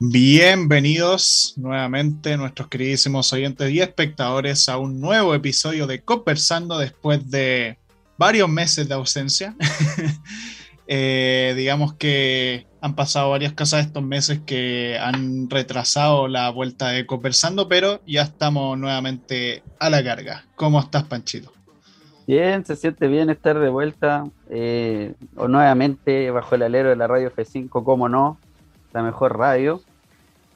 Bienvenidos nuevamente nuestros queridísimos oyentes y espectadores a un nuevo episodio de Conversando después de varios meses de ausencia. Eh, digamos que han pasado varias cosas estos meses que han retrasado la vuelta de Conversando, pero ya estamos nuevamente a la carga. ¿Cómo estás, Panchito? Bien, se siente bien estar de vuelta eh, o nuevamente bajo el alero de la radio F5, como no, la mejor radio.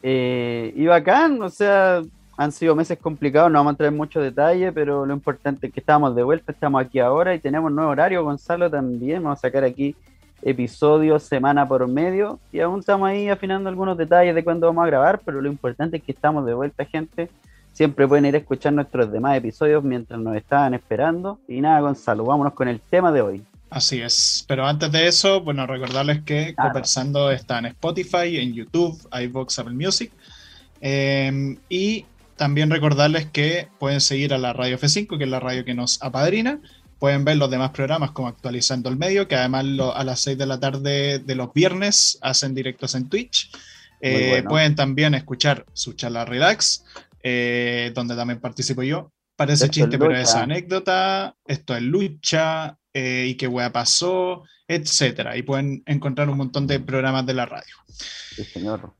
Eh, y bacán, o sea, han sido meses complicados, no vamos a entrar en mucho detalle, pero lo importante es que estamos de vuelta, estamos aquí ahora y tenemos nuevo horario. Gonzalo también, vamos a sacar aquí episodios semana por medio y aún estamos ahí afinando algunos detalles de cuándo vamos a grabar, pero lo importante es que estamos de vuelta, gente. Siempre pueden ir a escuchar nuestros demás episodios mientras nos estaban esperando. Y nada, Gonzalo, vámonos con el tema de hoy. Así es, pero antes de eso, bueno, recordarles que Conversando está en Spotify, en YouTube, iVoox, Apple Music. Em, y también recordarles que pueden seguir a la Radio F5, que es la radio que nos apadrina. Pueden ver los demás programas como Actualizando el Medio, que además a las 6 de la tarde de los viernes hacen directos en Twitch. Eh, pueden también escuchar su charla Relax, eh, donde también participo yo. Parece chiste, pero es anécdota. Esto es lucha, eh, y qué wea pasó, etcétera. Y pueden encontrar un montón de programas de la radio. Sí, señor.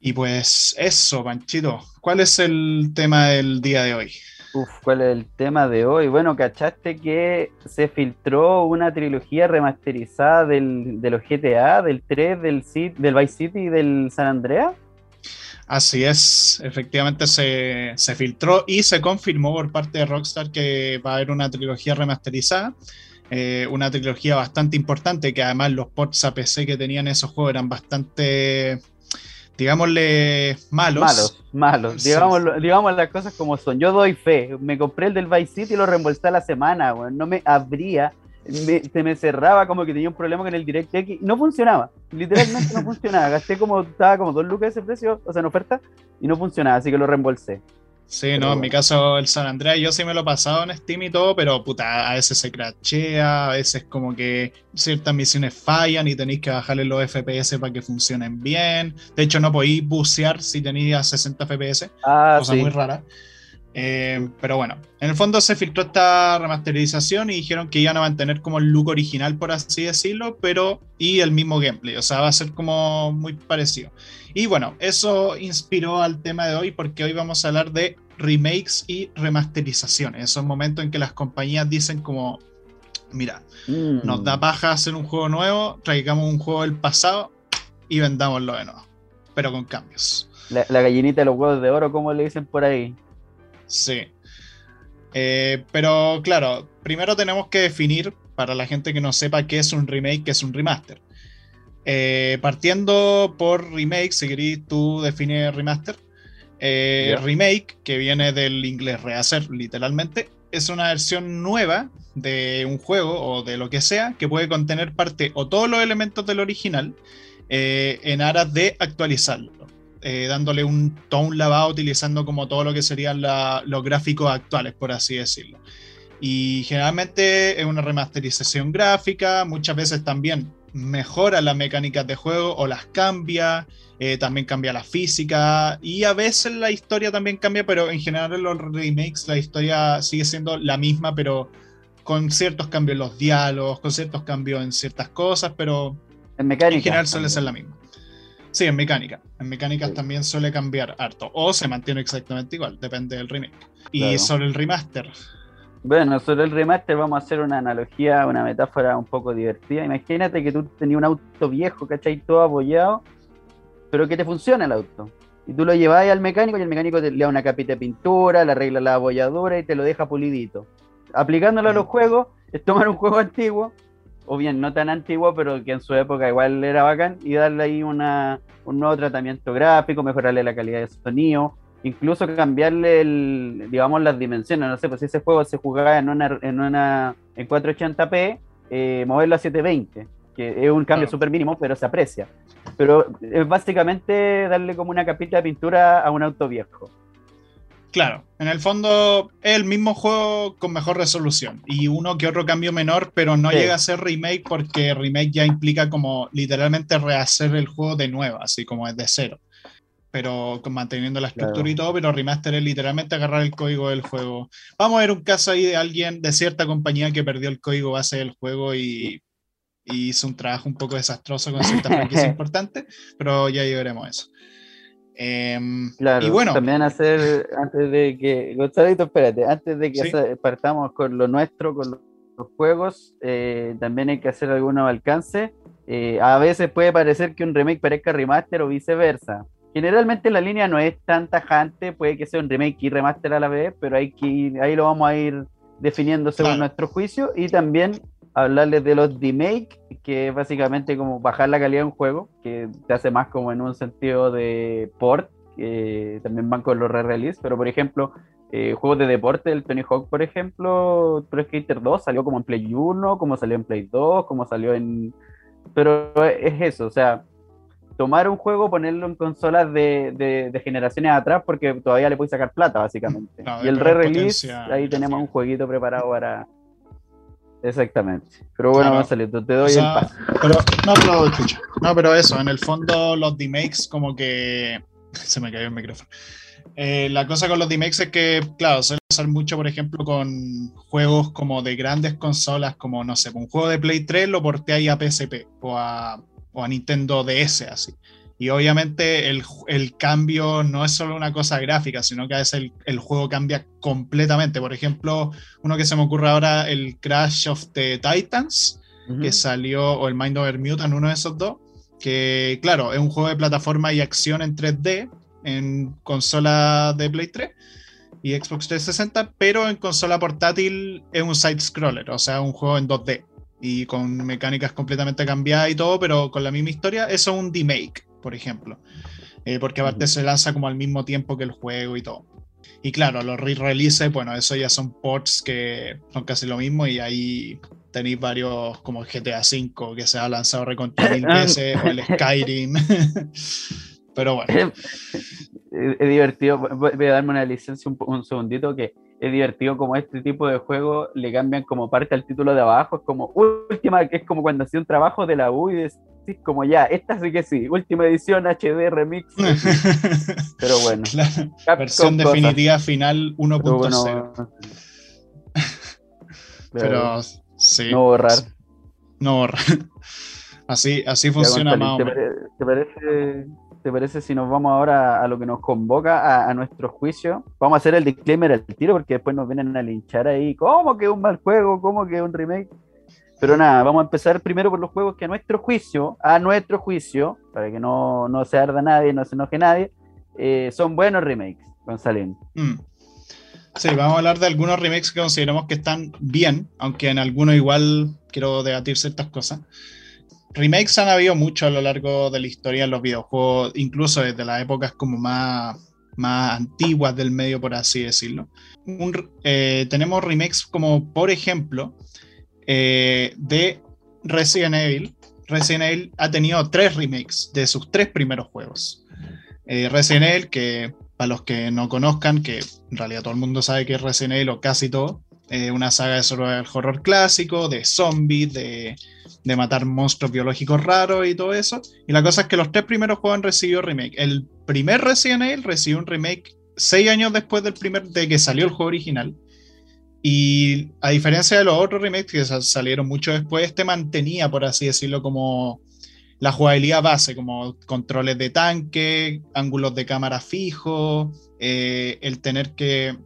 Y pues eso, Panchito, ¿cuál es el tema del día de hoy? Uf, ¿cuál es el tema de hoy? Bueno, ¿cachaste que se filtró una trilogía remasterizada del, de los GTA, del 3, del, del Vice City y del San Andreas? Así es, efectivamente se, se, filtró y se confirmó por parte de Rockstar que va a haber una trilogía remasterizada. Eh, una trilogía bastante importante, que además los ports a PC que tenían esos juegos eran bastante, digámosle, malos. Malos, malos. Digamos, las cosas como son. Yo doy fe. Me compré el del Vice City y lo reembolsé a la semana, No me abría. se me cerraba como que tenía un problema con el DirectX. No funcionaba. Literalmente no funcionaba. Gasté como, estaba como dos lucas ese precio, o sea, en oferta, y no funcionaba, así que lo reembolsé. Sí, no, en mi caso el San Andreas yo sí me lo he pasado en Steam y todo, pero puta, a veces se crachea, a veces como que ciertas misiones fallan y tenéis que bajarle los FPS para que funcionen bien. De hecho, no podéis bucear si tenéis a 60 FPS, ah, cosa muy rara. Eh, pero bueno, en el fondo se filtró esta remasterización y dijeron que iban a mantener como el look original, por así decirlo, pero y el mismo gameplay, o sea, va a ser como muy parecido. Y bueno, eso inspiró al tema de hoy porque hoy vamos a hablar de remakes y remasterizaciones, esos momentos en que las compañías dicen como, mira, mm. nos da paja hacer un juego nuevo, traigamos un juego del pasado y vendámoslo de nuevo, pero con cambios. La, la gallinita de los huevos de oro, como le dicen por ahí. Sí. Eh, pero claro, primero tenemos que definir, para la gente que no sepa qué es un remake, qué es un remaster. Eh, partiendo por remake, si querés, tú defines remaster. Eh, remake, que viene del inglés rehacer, literalmente, es una versión nueva de un juego o de lo que sea que puede contener parte o todos los elementos del original en aras de actualizarlo. Eh, dándole un tone lavado, utilizando como todo lo que serían los gráficos actuales, por así decirlo. Y generalmente es una remasterización gráfica, muchas veces también mejora las mecánicas de juego o las cambia, eh, también cambia la física y a veces la historia también cambia, pero en general en los remakes la historia sigue siendo la misma, pero con ciertos cambios en los diálogos, con ciertos cambios en ciertas cosas, pero en, en general suele ser la misma. Sí, en mecánica. En mecánicas también suele cambiar harto. O se mantiene exactamente igual, depende del remake. Y sobre el remaster. Bueno, sobre el remaster vamos a hacer una analogía, una metáfora un poco divertida. Imagínate que tú tenías un auto viejo, ¿cachai? Todo apoyado, pero que te funciona el auto. Y tú lo llevas al mecánico y el mecánico te le da una capita de pintura, le arregla la abolladura y te lo deja pulidito. Aplicándolo a los juegos, es tomar un juego antiguo, o bien no tan antiguo, pero que en su época igual era bacán, y darle ahí una, un nuevo tratamiento gráfico, mejorarle la calidad de sonido, incluso cambiarle el, digamos las dimensiones, no sé, pues si ese juego se jugaba en una en una en 480p, eh, moverlo a 720, que es un cambio súper mínimo, pero se aprecia. Pero es básicamente darle como una capita de pintura a un auto viejo. Claro, en el fondo es el mismo juego con mejor resolución y uno que otro cambio menor, pero no llega a ser remake porque remake ya implica como literalmente rehacer el juego de nuevo, así como es de cero. pero manteniendo la estructura y todo, pero remaster es literalmente agarrar el código del juego. Vamos a ver un caso ahí de alguien de cierta compañía que perdió el código base del juego y, hizo un trabajo un poco desastroso con ciertas franquicias importantes, pero ya llegaremos eso. Em, claro, y bueno, también hacer, antes de que, Gonzalito, espérate, antes de que partamos con lo nuestro, con los, juegos, eh, también hay que hacer algunos alcances. Eh, a veces puede parecer que un remake parezca remaster o viceversa. Generalmente la línea no es tan tajante, puede que sea un remake y remaster a la vez, pero hay que ahí lo vamos a ir definiendo según nuestro juicio. Y también hablarles de los remake, que es básicamente como bajar la calidad de un juego, que te hace más como en un sentido de port, que también van con los re-release, pero por ejemplo, eh, juegos de deporte, el Tony Hawk, por ejemplo, Pro Skater 2 salió como en Play 1, como salió en Play 2, como salió en... Pero es eso, o sea, tomar un juego, ponerlo en consolas de, de, generaciones atrás, porque todavía le puedes sacar plata, básicamente. y el re-release, ahí tenemos un jueguito preparado para, Exactamente. Pero bueno, claro. Marcelito, te doy el paso. Pero, no, pero escucha. No, pero eso, en el fondo los demakes como que... Se me cayó el micrófono. Eh, la cosa con los demakes es que, claro, suele pasar mucho, por ejemplo, con juegos como de grandes consolas, como, no sé, un juego de Play 3 lo porté ahí a PSP o a, o a Nintendo DS, así. Y obviamente el, el, cambio no es solo una cosa gráfica, sino que a veces el, el, juego cambia completamente. Por ejemplo, uno que se me ocurre ahora, el Crash of the Titans, que salió, o el Mind Over Mutant, uno de esos dos, que claro, es un juego de plataforma y acción en 3D, en consola de Play 3 y Xbox 360, pero en consola portátil es un side-scroller, o sea, un juego en 2D y con mecánicas completamente cambiadas y todo, pero con la misma historia. Eso es un remake por ejemplo. Eh, porque aparte se lanza como al mismo tiempo que el juego y todo. Y claro, los re-releases, bueno, eso ya son ports que son casi lo mismo y ahí tenéis varios como GTA V que se ha lanzado recontra mil veces o el Skyrim. Pero bueno. Es, divertido, voy a darme una licencia un, segundito que es divertido como este tipo de juego le cambian como parte al título de abajo, es como última, es como cuando hacía un trabajo de la U y como ya, esta sí que sí, última edición HD remix. Pero bueno. versión definitiva final 1.0. Pero, sí. No borrar. No borrar. Así, así funciona más ¿te, ¿te, parece, ¿Te parece si nos vamos ahora a lo que nos convoca, a, a, nuestro juicio? Vamos a hacer el disclaimer al tiro porque después nos vienen a linchar ahí. ¿Cómo que un mal juego? ¿Cómo que un remake? Pero nada, vamos a empezar primero por los juegos que a nuestro juicio, a nuestro juicio, para que no, no se arda nadie, no se enoje nadie, eh, son buenos remakes, González. Mm. Sí, vamos a hablar de algunos remakes que consideramos que están bien, aunque en algunos igual quiero debatir ciertas cosas. Remakes han habido mucho a lo largo de la historia en los videojuegos, incluso desde las épocas como más, más antiguas del medio, por así decirlo. Eh, tenemos remakes como, por ejemplo, eh, de Resident Evil. Resident Evil ha tenido tres remakes de sus tres primeros juegos. Eh, Resident Evil, que para los que no conozcan, que en realidad todo el mundo sabe que es Resident Evil o casi todo, una saga de horror clásico, de zombies, de, de, matar monstruos biológicos raros y todo eso. Y la cosa es que los tres primeros juegos han recibido remake. El primer Resident Evil recibió un remake seis años después del primer, de que salió el juego original. Y a diferencia de los otros remakes que salieron mucho después, este mantenía, por así decirlo, como la jugabilidad base, como controles de tanque, ángulos de cámara fijo, eh, el tener que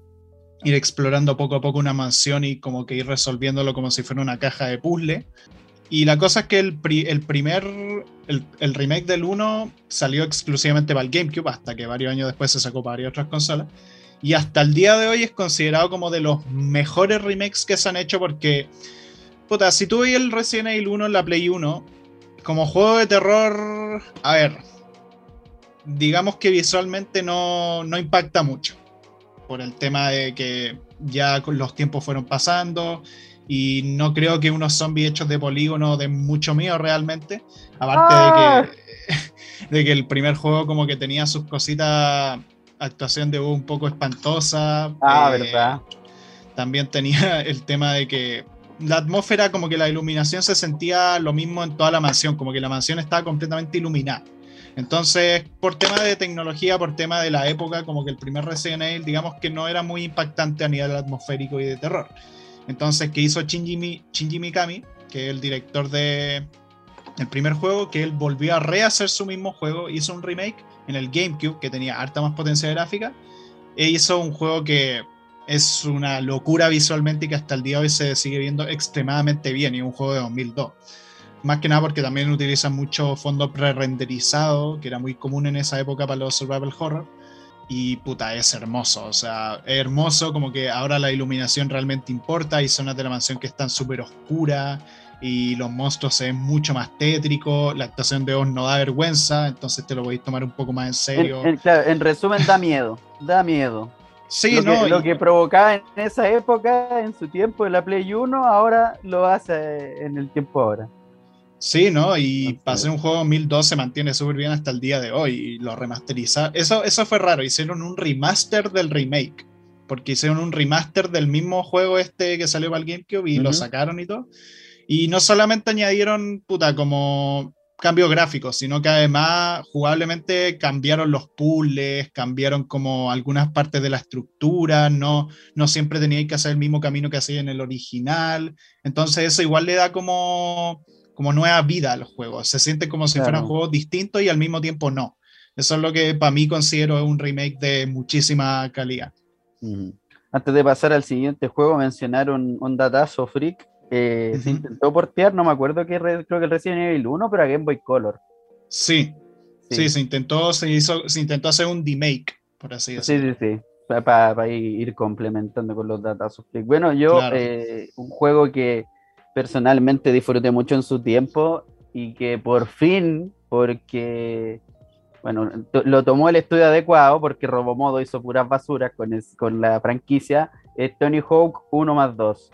ir explorando poco a poco una mansión y como que ir resolviéndolo como si fuera una caja de puzzle. Y la cosa es que el, el primer, el, el, remake del 1 salió exclusivamente para el GameCube, hasta que varios años después se sacó para varias otras consolas. Y hasta el día de hoy es considerado como de los mejores remakes que se han hecho porque, puta, si tú el Resident Evil 1 en la Play 1, como juego de terror, a ver, digamos que visualmente no, no impacta mucho. Por el tema de que ya los tiempos fueron pasando y no creo que unos zombies hechos de polígono den mucho miedo realmente. Aparte de, que, ah. de que el primer juego como que tenía sus cositas actuación de un poco espantosa. Ah, eh, verdad. También tenía el tema de que la atmósfera, como que la iluminación se sentía lo mismo en toda la mansión, como que la mansión estaba completamente iluminada. Entonces, por tema de tecnología, por tema de la época, como que el primer Resident Evil, digamos que no era muy impactante a nivel atmosférico y de terror. Entonces, ¿qué hizo Shinji, Shinji Mikami, que es el director de el primer juego, que él volvió a rehacer su mismo juego, hizo un remake en el GameCube, que tenía harta más potencia gráfica, e hizo un juego que es una locura visualmente y que hasta el día de hoy se sigue viendo extremadamente bien, y un juego de 2002. Más que nada porque también utilizan mucho fondo pre-renderizado, que era muy común en esa época para los survival horror. Y puta, es hermoso. O sea, es hermoso como que ahora la iluminación realmente importa. Hay zonas de la mansión que están súper oscuras y los monstruos se ven mucho más tétricos. La actuación de Oz no da vergüenza, entonces te lo podéis tomar un poco más en serio. En, claro, en resumen, da miedo. Da miedo. Sí, lo, no, que, lo que provocaba en esa época, en su tiempo, en la Play 1, ahora lo hace en el tiempo ahora. Sí, ¿no? Y para ser un juego 2002 se mantiene súper bien hasta el día de hoy. Y lo remasterizaron. Eso, eso fue raro. Hicieron un remaster del remake. Porque hicieron un remaster del mismo juego este que salió para el GameCube y lo sacaron y todo. Y no solamente añadieron, puta, como cambio gráfico, sino que además jugablemente cambiaron los puzzles, cambiaron como algunas partes de la estructura, no, no siempre teníais que hacer el mismo camino que hacía en el original. Entonces eso igual le da como como nueva vida a los juegos. Se siente como si fueran juegos distintos y al mismo tiempo no. Eso es lo que para mí considero un remake de muchísima calidad. Antes de pasar al siguiente juego, mencionar un, datazo freak. Eh, Se intentó portear, no me acuerdo que creo que el Resident Evil 1, pero a Game Boy Color. Sí, sí, se, intentó, se, hizo, se intentó hacer un remake, por así decirlo. Sí, sí, sí. Para ir complementando con los datazos. Bueno, yo, eh, un juego que personalmente disfruté mucho en su tiempo y que por fin, porque, bueno, lo tomó el estudio adecuado porque Robomodo hizo puras basuras con, con la franquicia, es Tony Hawk 1 más 2.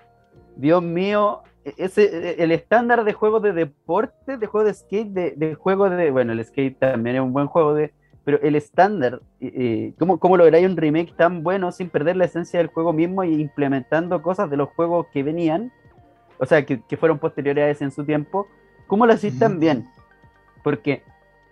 Dios mío, e, ese, e, el estándar de juego de deporte, de juego de skate, de, de, juego de, bueno, el skate también es un buen juego de, pero el estándar, eh, ¿cómo, ¿cómo lográis un remake tan bueno sin perder la esencia del juego mismo y implementando cosas de los juegos que venían? o sea, que, fueron posteriores a ese en su tiempo, ¿cómo lo hacís tan bien? Porque,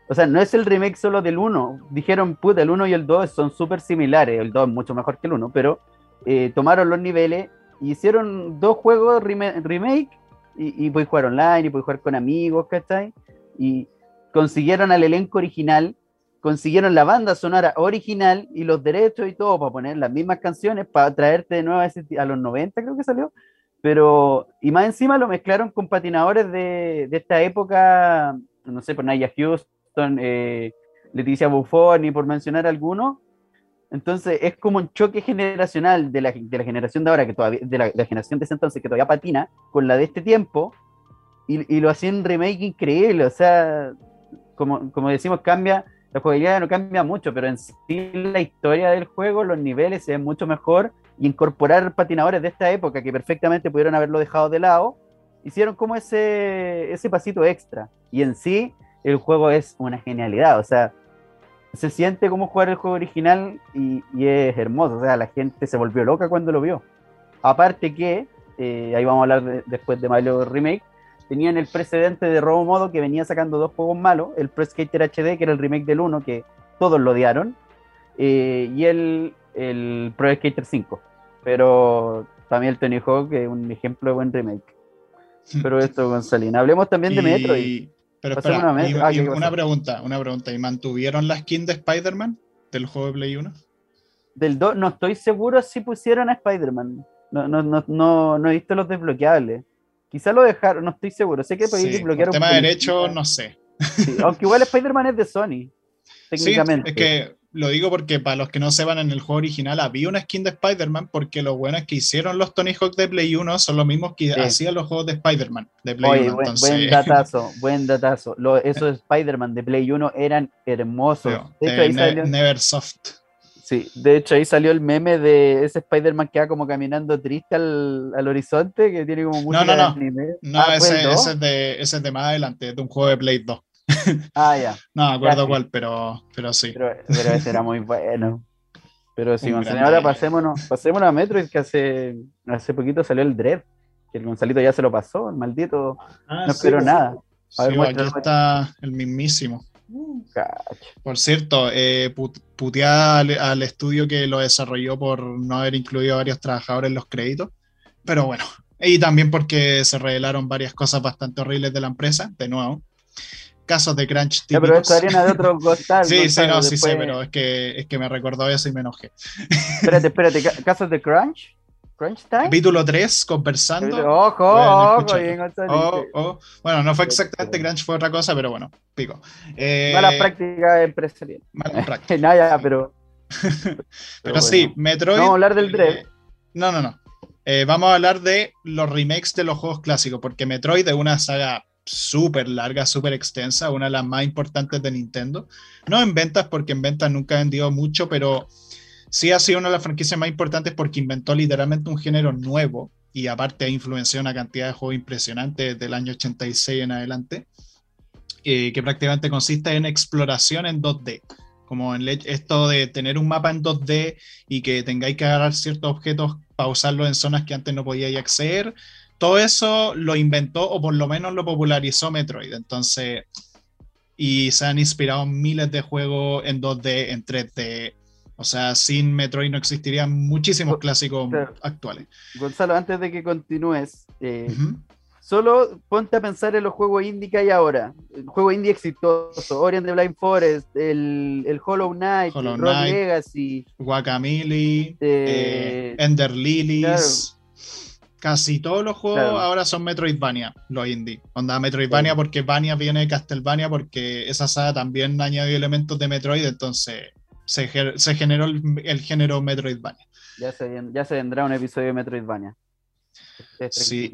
o sea, no es el remake solo del 1. Dijeron, puta, el 1 y el 2 son súper similares, el 2 es mucho mejor que el 1, pero eh, tomaron los niveles hicieron dos juegos remake y, y jugar online y puedes jugar con amigos, ¿cachai? Y consiguieron al elenco original, consiguieron la banda sonora original y los derechos y todo para poner las mismas canciones, para traerte de nuevo a, a los 90 creo que salió, pero, y más encima lo mezclaron con patinadores de, de esta época, no sé, por Naya Houston, eh, Leticia Buffoni, por mencionar algunos. Entonces es como un choque generacional de la, de la generación de ahora, que todavía, de la, generación de ese entonces que todavía patina, con la de este tiempo, y, y lo hacían remake increíble. O sea, como, como decimos, cambia, la jugabilidad no cambia mucho, pero en sí la historia del juego, los niveles se ven mucho mejor y incorporar patinadores de esta época que perfectamente pudieron haberlo dejado de lado, hicieron como ese, ese pasito extra. Y en sí, el juego es una genialidad, o sea, se siente como jugar el juego original y, es hermoso, o sea, la gente se volvió loca cuando lo vio. Aparte que, eh, ahí vamos a hablar después de Mario Remake, tenían el precedente de Robo Modo que venía sacando dos juegos malos, el Pro Skater HD, que era el remake del 1, que todos lo odiaron, eh, y el, el Pro Skater 5. Pero también el Tony Hawk es un ejemplo de buen remake. Pero esto, Gonzalina. Hablemos también de Metroid. Pero espera, una, ah, una pregunta, una pregunta. ¿Y mantuvieron la skin de Spider-Man del juego de Play 1? Del 2, no estoy seguro si pusieron a Spider-Man. No, no, no, no, no he visto los desbloqueables. Quizá lo dejaron, no estoy seguro. Sé que podéis desbloquear un tema derecho, no sé. aunque igual Spider-Man es de Sony. Técnicamente. Sí, es que lo digo porque para los que no sepan, en el juego original había una skin de Spider-Man porque lo bueno es que hicieron los Tony Hawk de Play 1 son los mismos que hacían los juegos de Spider-Man de Play 1. Buen, datazo, buen datazo. esos Spider-Man de Play 1 eran hermosos. de Neversoft. Sí, de hecho ahí salió el meme de ese Spider-Man que va como caminando triste al, horizonte, que tiene como mucha No, no, no. No, ah, ese, es de, ese es de más adelante, de un juego de Play 2. Ah, ya. no me acuerdo cuál, pero, pero sí. Pero, ese era muy bueno. Pero sí, Gonzalo, ahora pasémonos, pasémonos a Metroid, que hace, hace poquito salió el Dread, que el Gonzalito ya se lo pasó, el maldito. Ah, no esperó nada. A ver, aquí está el mismísimo. Por cierto, eh, puteada al, estudio que lo desarrolló por no haber incluido a varios trabajadores en los créditos. Pero bueno, y también porque se revelaron varias cosas bastante horribles de la empresa, de nuevo. Casos de crunch típicos. pero esta arena de otro costal. sí, sí, no, sí sé, pero es que, es que me recordó eso y me enojé. espérate, espérate, ¿casos de crunch? Crunch Time. Capítulo 3, conversando. Ojo, ojo, oh, oh. Bueno, no fue exactamente Crunch, fue otra cosa, pero bueno, pico. Eh, mala práctica empresarial. Mala práctica. Nada, pero. pero, sí, Metroid. Vamos a hablar del Dread. Eh, no, no, no. Eh, vamos a hablar de los remakes de los juegos clásicos, porque Metroid es una saga súper larga, súper extensa, una de las más importantes de Nintendo. No en ventas, porque en ventas nunca ha vendido mucho, pero sí ha sido una de las franquicias más importantes porque inventó literalmente un género nuevo y aparte ha influenciado una cantidad de juegos impresionantes desde el año 86 en adelante, eh, que prácticamente consiste en exploración en 2D. Como en esto de tener un mapa en 2D y que tengáis que agarrar ciertos objetos para usarlos en zonas que antes no podíais acceder. Todo eso lo inventó o por lo menos lo popularizó Metroid. Entonces, y se han inspirado miles de juegos en 2D, en 3D, o sea, sin Metroid no existirían muchísimos clásicos actuales. Gonzalo, antes de que continúes, eh, solo ponte a pensar en los juegos indie que hay ahora. El juego indie exitoso, Orient the Blind Forest, el, Hollow Knight, el Rock Legacy, Guacamole, eh, Ender Lilies. Casi todos los juegos ahora son Metroidvania, los indie. Onda Metroidvania porque Vania viene de Castlevania porque esa saga también añadió elementos de Metroid, entonces se, generó el, género Metroidvania. Ya se, ya se vendrá un episodio de Metroidvania. Sí.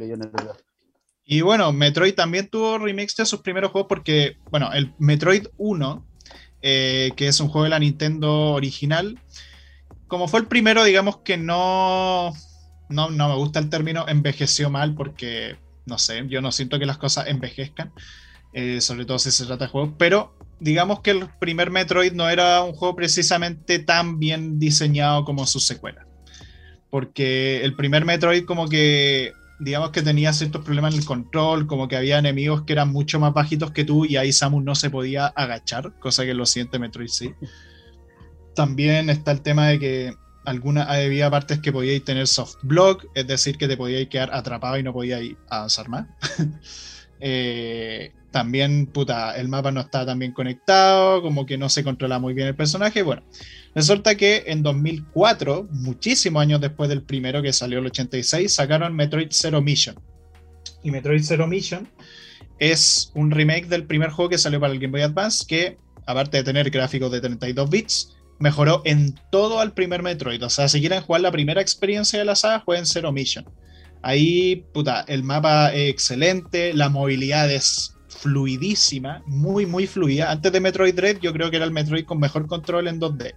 Y bueno, Metroid también tuvo remakes de sus primeros juegos porque, bueno, el Metroid 1, eh, que es un juego de la Nintendo original, como fue el primero, digamos que no, no, no me gusta el término envejeció mal porque, no sé, yo no siento que las cosas envejezcan, eh, sobre todo si se trata de juegos, pero digamos que el primer Metroid no era un juego precisamente tan bien diseñado como su secuela. Porque el primer Metroid como que, digamos que tenía ciertos problemas en el control, como que había enemigos que eran mucho más bajitos que tú y ahí Samus no se podía agachar, cosa que en los siguientes Metroid sí. También está el tema de que alguna, había partes que podíais tener soft block, es decir, que te podíais quedar atrapado y no podíais avanzar más. eh, también, puta, el mapa no está tan bien conectado, como que no se controla muy bien el personaje. Bueno, resulta que en 2004, muchísimos años después del primero que salió el 86, sacaron Metroid Zero Mission. Y Metroid Zero Mission es un remake del primer juego que salió para el Game Boy Advance, que aparte de tener gráficos de 32 bits, mejoró en todo al primer Metroid. O sea, si quieren jugar la primera experiencia de la saga, jueguen Zero Mission. Ahí, puta, el mapa es excelente, la movilidad es fluidísima, muy, muy fluida. Antes de Metroid Dread, yo creo que era el Metroid con mejor control en 2D.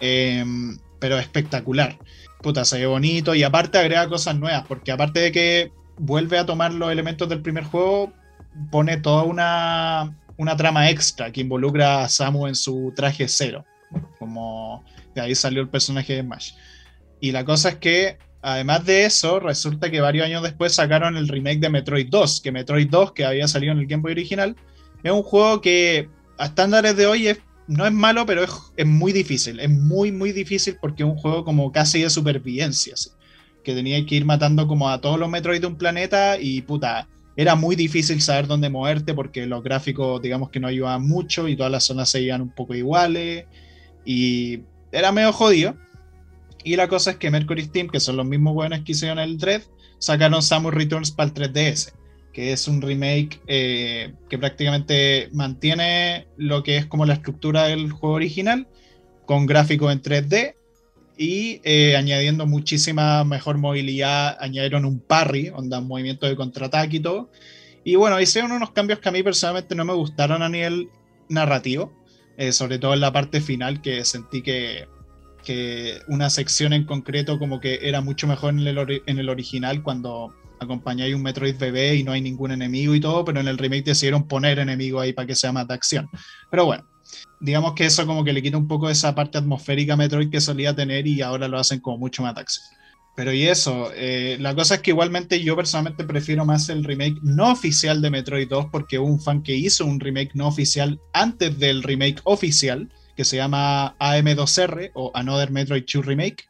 Em, pero espectacular. Puta, se ve bonito y aparte agrega cosas nuevas, porque aparte de que vuelve a tomar los elementos del primer juego, pone toda una, una trama extra que involucra a Samu en su traje cero. Como de ahí salió el personaje de Smash. Y la cosa es que Además de eso, resulta que varios años después sacaron el remake de Metroid 2, que Metroid 2, que había salido en el Game original, es un juego que a estándares de hoy no es malo, pero es, muy difícil. Es muy, muy difícil porque es un juego como casi de supervivencia, que tenía que ir matando como a todos los Metroid de un planeta y puta, era muy difícil saber dónde moverte porque los gráficos, digamos que no ayudaban mucho y todas las zonas se iban un poco iguales y era medio jodido. Y la cosa es que Mercury Steam, que son los mismos buenos que hicieron el Dread, sacaron Samus Returns para el 3DS, que es un remake eh, que prácticamente mantiene lo que es como la estructura del juego original, con gráficos en 3D y eh, añadiendo muchísima mejor movilidad, añadieron un parry, onda movimiento de contraataque y todo. Y bueno, hicieron unos cambios que a mí personalmente no me gustaron a nivel narrativo, eh, sobre todo en la parte final que sentí que que una sección en concreto como que era mucho mejor en el, original cuando acompañáis un Metroid bebé y no hay ningún enemigo y todo, pero en el remake decidieron poner enemigo ahí para que sea más de acción. Pero bueno, digamos que eso como que le quita un poco esa parte atmosférica Metroid que solía tener y ahora lo hacen como mucho más de acción. Pero y eso, eh, la cosa es que igualmente yo personalmente prefiero más el remake no oficial de Metroid 2 porque hubo un fan que hizo un remake no oficial antes del remake oficial que se llama AM2R o Another Metroid 2 Remake,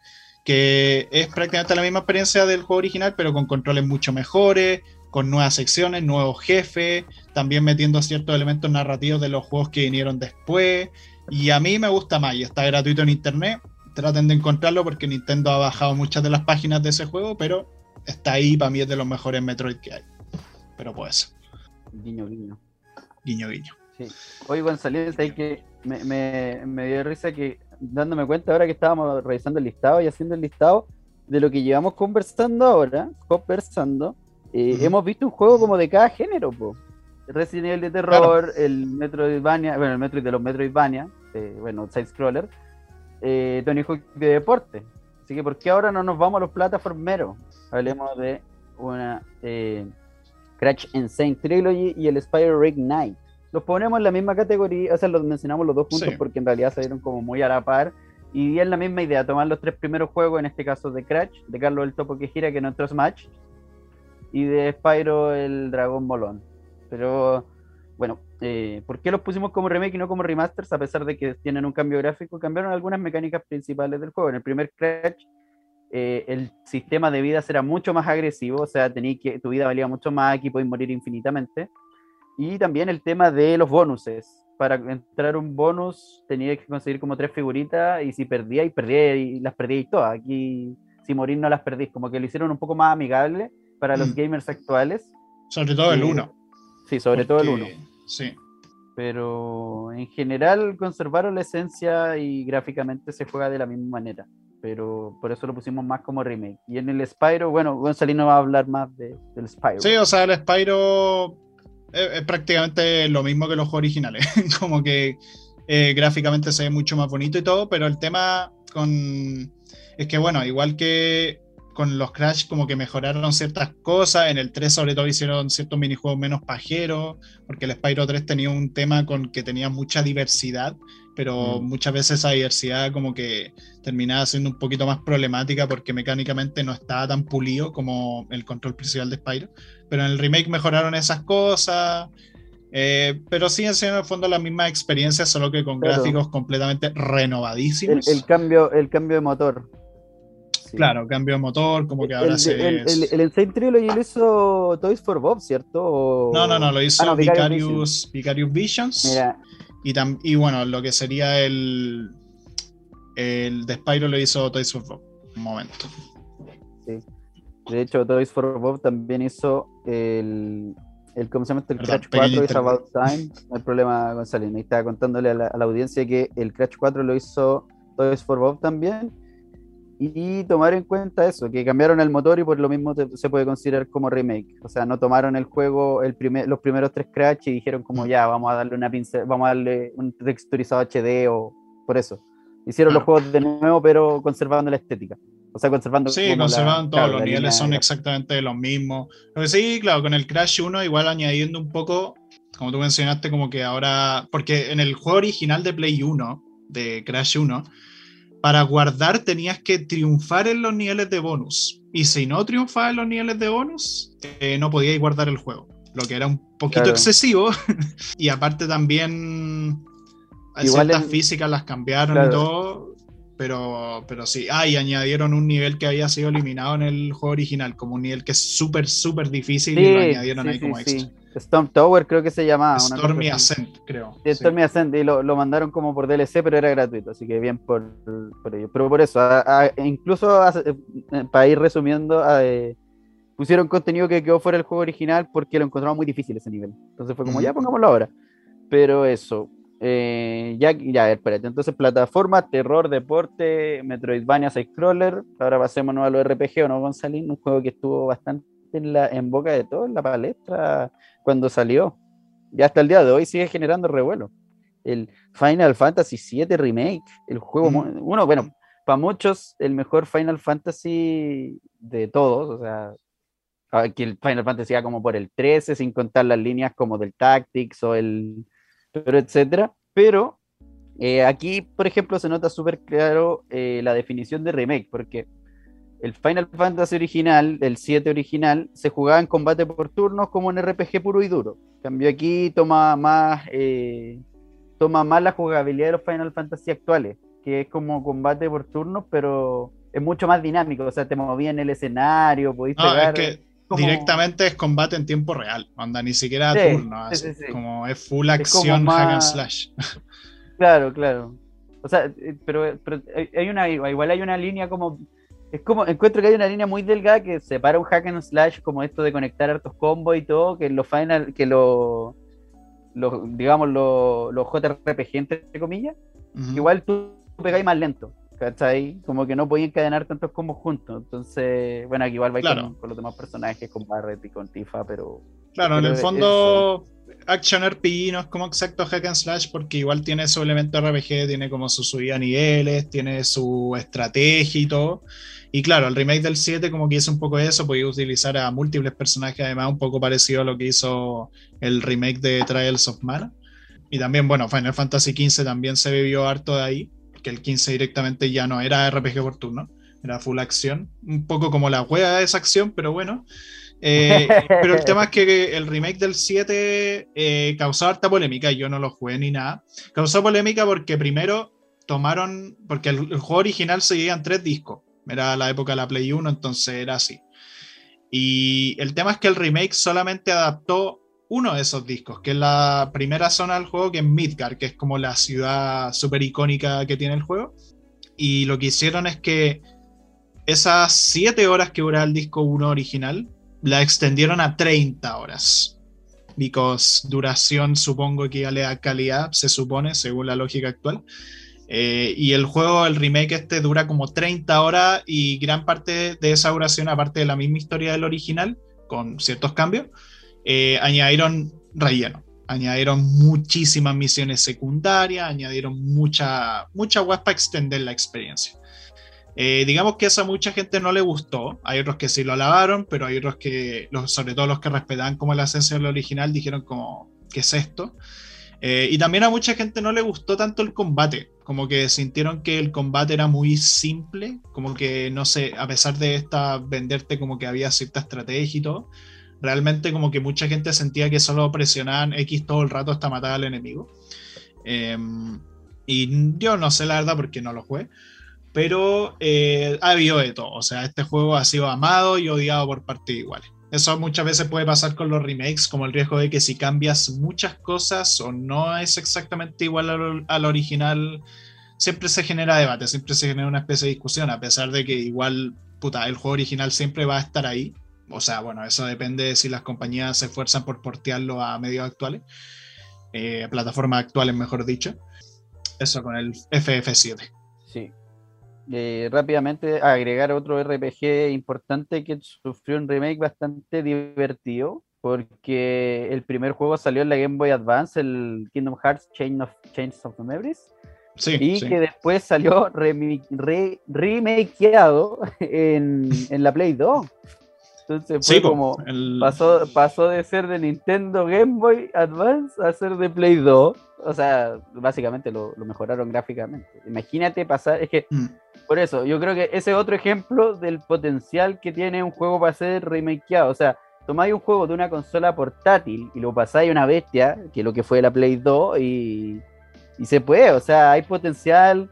que es prácticamente la misma experiencia del juego original pero con controles mucho mejores, con nuevas secciones, nuevos jefes, también metiendo ciertos elementos narrativos de los juegos que vinieron después. Y a mí me gusta más y está gratuito en internet traten de encontrarlo porque Nintendo ha bajado muchas de las páginas de ese juego, pero está ahí, para mí es de los mejores Metroid que hay. Pero pues. Guiño, guiño. Guiño, guiño. Sí. Hoy, González, ahí que me, me, me, dio risa que, dándome cuenta ahora que estábamos revisando el listado y haciendo el listado de lo que llevamos conversando ahora, conversando, eh, hemos visto un juego como de cada género, po. Resident Evil de terror, el Metroidvania, bueno, el Metroid de los Metroidvania, eh, bueno, side scroller, eh, Tony Hawk de deporte. Así que, ¿por qué ahora no nos vamos a los plataformeros? Hablemos de una eh, Crash Insane Trilogy y el Spyro Rig Knight. Los ponemos en la misma categoría, o sea, los mencionamos los dos juntos porque en realidad salieron como muy a la par. Y es la misma idea, tomar los tres primeros juegos, en este caso de Crash, de Carlos el Topo que gira, que no entró Smash, y de Spyro el Dragón Molón. Pero bueno, eh, ¿por qué los pusimos como remake y no como remasters? A pesar de que tienen un cambio gráfico, cambiaron algunas mecánicas principales del juego. En el primer Crash, eh, el sistema de vida era mucho más agresivo, o sea, que, tu vida valía mucho más, aquí podías morir infinitamente. Y también el tema de los bonuses. Para entrar un bonus tenías que conseguir como tres figuritas y si perdías, y perdías y las perdías todas. Aquí, si morir, no las perdís. Como que lo hicieron un poco más amigable para los mm. gamers actuales. Sobre todo el 1. Sí, sobre todo el 1. Sí. Pero en general conservaron la esencia y gráficamente se juega de la misma manera. Pero por eso lo pusimos más como remake. Y en el Spyro, bueno, Gonzalino va a hablar más de, del Spyro. Sí, o sea, el Spyro es, prácticamente lo mismo que los juegos originales. como que eh, gráficamente se ve mucho más bonito y todo, pero el tema con. Es que, bueno, igual que con los Crash como que mejoraron ciertas cosas, en el 3 sobre todo hicieron ciertos minijuegos menos pajeros, porque el Spyro 3 tenía un tema con que tenía mucha diversidad, pero mm. muchas veces esa diversidad como que terminaba siendo un poquito más problemática porque mecánicamente no estaba tan pulido como el control principal de Spyro, pero en el remake mejoraron esas cosas, eh, pero siguen siendo en el fondo la misma experiencia, solo que con gráficos completamente renovadísimos. el, cambio, el cambio de motor Claro, cambio de motor, como que ahora se. El, el, el, Insane Trilogy lo hizo Toys for Bob, ¿cierto? No, no, no, lo hizo ah, Vicarious, Vicarious, Visions. Mira. Y, y bueno, lo que sería el. El de Spyro lo hizo Toys for Bob. Un momento. Sí. De hecho, Toys for Bob también hizo el. el ¿Cómo se llama? El Crash 4 is About Time. No hay problema, González. Y estaba contándole a la, a la audiencia que el Crash 4 lo hizo Toys for Bob también y tomar en cuenta eso, que cambiaron el motor y por lo mismo se puede considerar como remake. O sea, no tomaron el juego, el primer, los primeros tres Crash y dijeron como mm. ya, vamos a darle una pincel, vamos a darle un texturizado HD o por eso. Hicieron los juegos de nuevo, pero conservando la estética. O sea, conservando. Sí, conservaban todos, los niveles son exactamente los mismos. Lo que sí, claro, con el Crash 1, igual añadiendo un poco, como tú mencionaste, como que ahora. Porque en el juego original de Play 1, de Crash 1, para guardar tenías que triunfar en los niveles de bonus. Y si no triunfabas en los niveles de bonus, eh, no podías guardar el juego. Lo que era un poquito excesivo. y aparte también ciertas físicas las cambiaron y todo. Pero, pero sí. Ah, y añadieron un nivel que había sido eliminado en el juego original, como un nivel que es súper, súper difícil y lo añadieron ahí como extra. Storm Tower creo que se llamaba. Stormy Ascent, creo. Stormy Ascent, y lo, mandaron como por DLC, pero era gratuito, así que bien por, por ello. Pero por eso, incluso eh, para ir resumiendo, eh, pusieron contenido que quedó fuera del juego original porque lo encontraron muy difícil ese nivel. Entonces fue como, ya pongámoslo ahora. Pero eso, eh, ya, ya, espérate. Entonces, plataforma, terror, deporte, Metroidvania, Side-Scroller. Ahora pasémonos a los RPG, ¿o no, Gonzalín? Un juego que estuvo bastante en, la, en boca de todos, en la palestra cuando salió. Ya hasta el día de hoy sigue generando revuelo. El Final Fantasy VII Remake, el juego, uno, bueno, para muchos el mejor Final Fantasy de todos, o sea, aquí el Final Fantasy va como por el 13, sin contar las líneas como del Tactics o el, pero etcétera, pero eh, aquí, por ejemplo, se nota súper claro eh, la definición de remake, porque el Final Fantasy original, el 7 original, se jugaba en combate por turnos como un RPG puro y duro. Cambio aquí toma más, eh, toma más la jugabilidad de los Final Fantasy actuales, que es como combate por turnos, pero es mucho más dinámico. O sea, te movías en el escenario, podéis no, Es que directamente es combate en tiempo real, anda, ni siquiera a turnos, como es full acción hack and slash. Claro, claro. O sea, eh, pero, pero hay una, igual hay una línea como es como, encuentro que hay una línea muy delgada que separa un hack and slash como esto de conectar hartos combos y todo, que los final, que los, digamos, los, los JRPG, entre comillas, igual tú pegáis más lento, ¿cachai? Como que no podías encadenar tantos combos juntos. Entonces, bueno, aquí igual vais con, los demás personajes, con Barret y con Tifa, pero... Claro, en el fondo... Action RPG no es como exacto hack and slash porque igual tiene su elemento RPG, tiene como su subida a niveles, tiene su estrategia y todo. Y claro, el remake del 7 como que hizo un poco eso, podía utilizar a múltiples personajes, además un poco parecido a lo que hizo el remake de Trials of Mana. Y también, bueno, Final Fantasy XV también se bebió harto de ahí, que el 15 directamente ya no era RPG por turno, era full acción. Un poco como la hueá de esa acción, pero bueno. Eh, pero el tema es que el remake del 7 eh, causó harta polémica, yo no lo jugué ni nada. Causó polémica porque primero tomaron, porque el, el juego original seguía en tres discos era la época de la Play 1, entonces era así. Y el tema es que el remake solamente adaptó uno de esos discos, que es la primera zona del juego, que es Midgar, que es como la ciudad súper icónica que tiene el juego. Y lo que hicieron es que esas 7 horas que dura el disco 1 original, la extendieron a 30 horas. Because duración supongo que equivale a calidad, se supone, según la lógica actual. Eh, y el juego, el remake este, dura como 30 horas y gran parte de esa duración, aparte de la misma historia del original, con ciertos cambios, eh, añadieron relleno. Añadieron muchísimas misiones secundarias, añadieron mucha, mucha web para extender la experiencia. Eh, digamos que eso a mucha gente no le gustó. Hay otros que sí lo alabaron, pero hay otros que, sobre todo los que respetan como la esencia del original, dijeron como, ¿qué es esto? Eh, y también a mucha gente no le gustó tanto el combate, como que sintieron que el combate era muy simple, como que no sé, a pesar de esta venderte como que había cierta estrategia y todo, realmente como que mucha gente sentía que solo presionaban X todo el rato hasta matar al enemigo. Em, y yo no sé la verdad porque no lo jugué, pero eh, ha habido de todo, o sea, este juego ha sido amado y odiado por partes iguales. Eso muchas veces puede pasar con los remakes, como el riesgo de que si cambias muchas cosas o no es exactamente igual al, original, siempre se genera debate, siempre se genera una especie de discusión, a pesar de que igual, puta, el juego original siempre va a estar ahí. O sea, bueno, eso depende de si las compañías se esfuerzan por portearlo a medios actuales, eh, plataformas actuales, mejor dicho. Eso con el FF7. Eh, rápidamente agregar otro RPG importante que sufrió un remake bastante divertido, porque el primer juego salió en la Game Boy Advance, el Kingdom Hearts Chain of, Chains of Memories. y que después salió remakeado en, en la Play 2. Entonces fue como pasó, pasó de ser de Nintendo Game Boy Advance a ser de Play 2. O sea, básicamente lo, mejoraron gráficamente. Imagínate pasar, es que mm. por eso, yo creo que ese es otro ejemplo del potencial que tiene un juego para ser remakeado. O sea, tomáis un juego de una consola portátil y lo pasáis a una bestia, que es lo que fue la Play 2, y, y se puede. O sea, hay potencial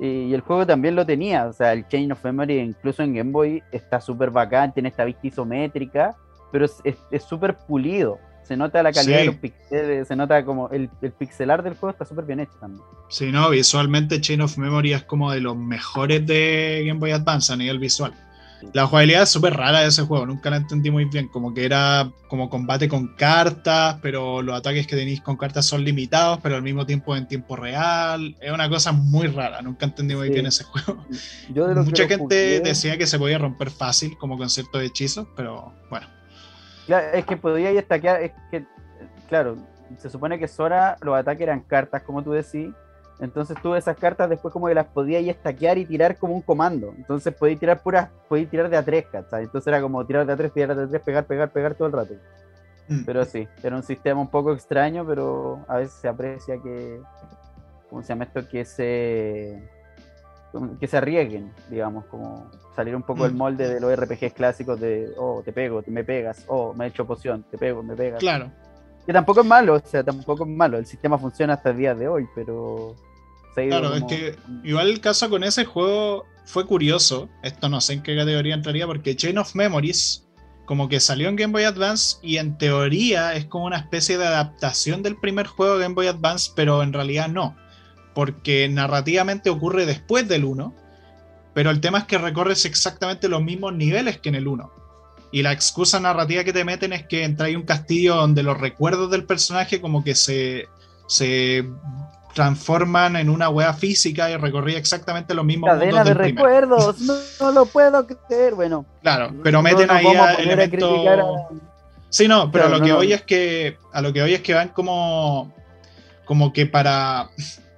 y el juego también lo tenía, o sea, el Chain of Memory incluso en Game Boy está súper bacán, tiene esta vista isométrica, pero es súper pulido. Se nota la calidad de los pixeles, se nota como el, el pixelar del juego está súper bien hecho también. Sí, no, visualmente Chain of Memory es como de los mejores de Game Boy Advance a nivel visual. La jugabilidad es súper rara de ese juego, nunca la entendí muy bien, como que era como combate con cartas, pero los ataques que tenéis con cartas son limitados, pero al mismo tiempo en tiempo real. Es una cosa muy rara, nunca entendí muy bien ese juego. Mucha gente decía que se podía romper fácil, como con ciertos hechizos, pero bueno. es que podía estaquear, es que, claro, se supone que Sora los ataques eran cartas, como tú decís, entonces tú esas cartas después como que las podías estaquear y tirar como un comando. Entonces podías tirar puras, podías tirar de a tres, ¿cachai? Entonces era como tirar de a tres, tirar de a tres, pegar, pegar, pegar todo el rato. Mm. Pero sí, era un sistema un poco extraño, pero a veces se aprecia que, ¿cómo se llama esto? Que se, que se arriesguen, digamos, como salir un poco del mm. molde de los RPGs clásicos de, oh, te pego, te me pegas, oh, me he hecho poción, te pego, me pegas. Claro. Que tampoco es malo, o sea, tampoco es malo, el sistema funciona hasta el día de hoy, pero... claro, es que igual el caso con ese juego fue curioso, esto no sé en qué categoría entraría, porque Chain of Memories como que salió en Game Boy Advance y en teoría es como una especie de adaptación del primer juego de Game Boy Advance, pero en realidad no porque narrativamente ocurre después del 1, pero el tema es que recorres exactamente los mismos niveles que en el 1. Y la excusa narrativa que te meten es que entra en un castillo donde los recuerdos del personaje como que se, se transforman en una wea física y recorría exactamente los mismos Cadena de recuerdos, no, lo puedo creer, bueno. Claro, pero meten ahí a elementos... Sí, no, pero lo que hoy es que a lo que hoy es que van como como que para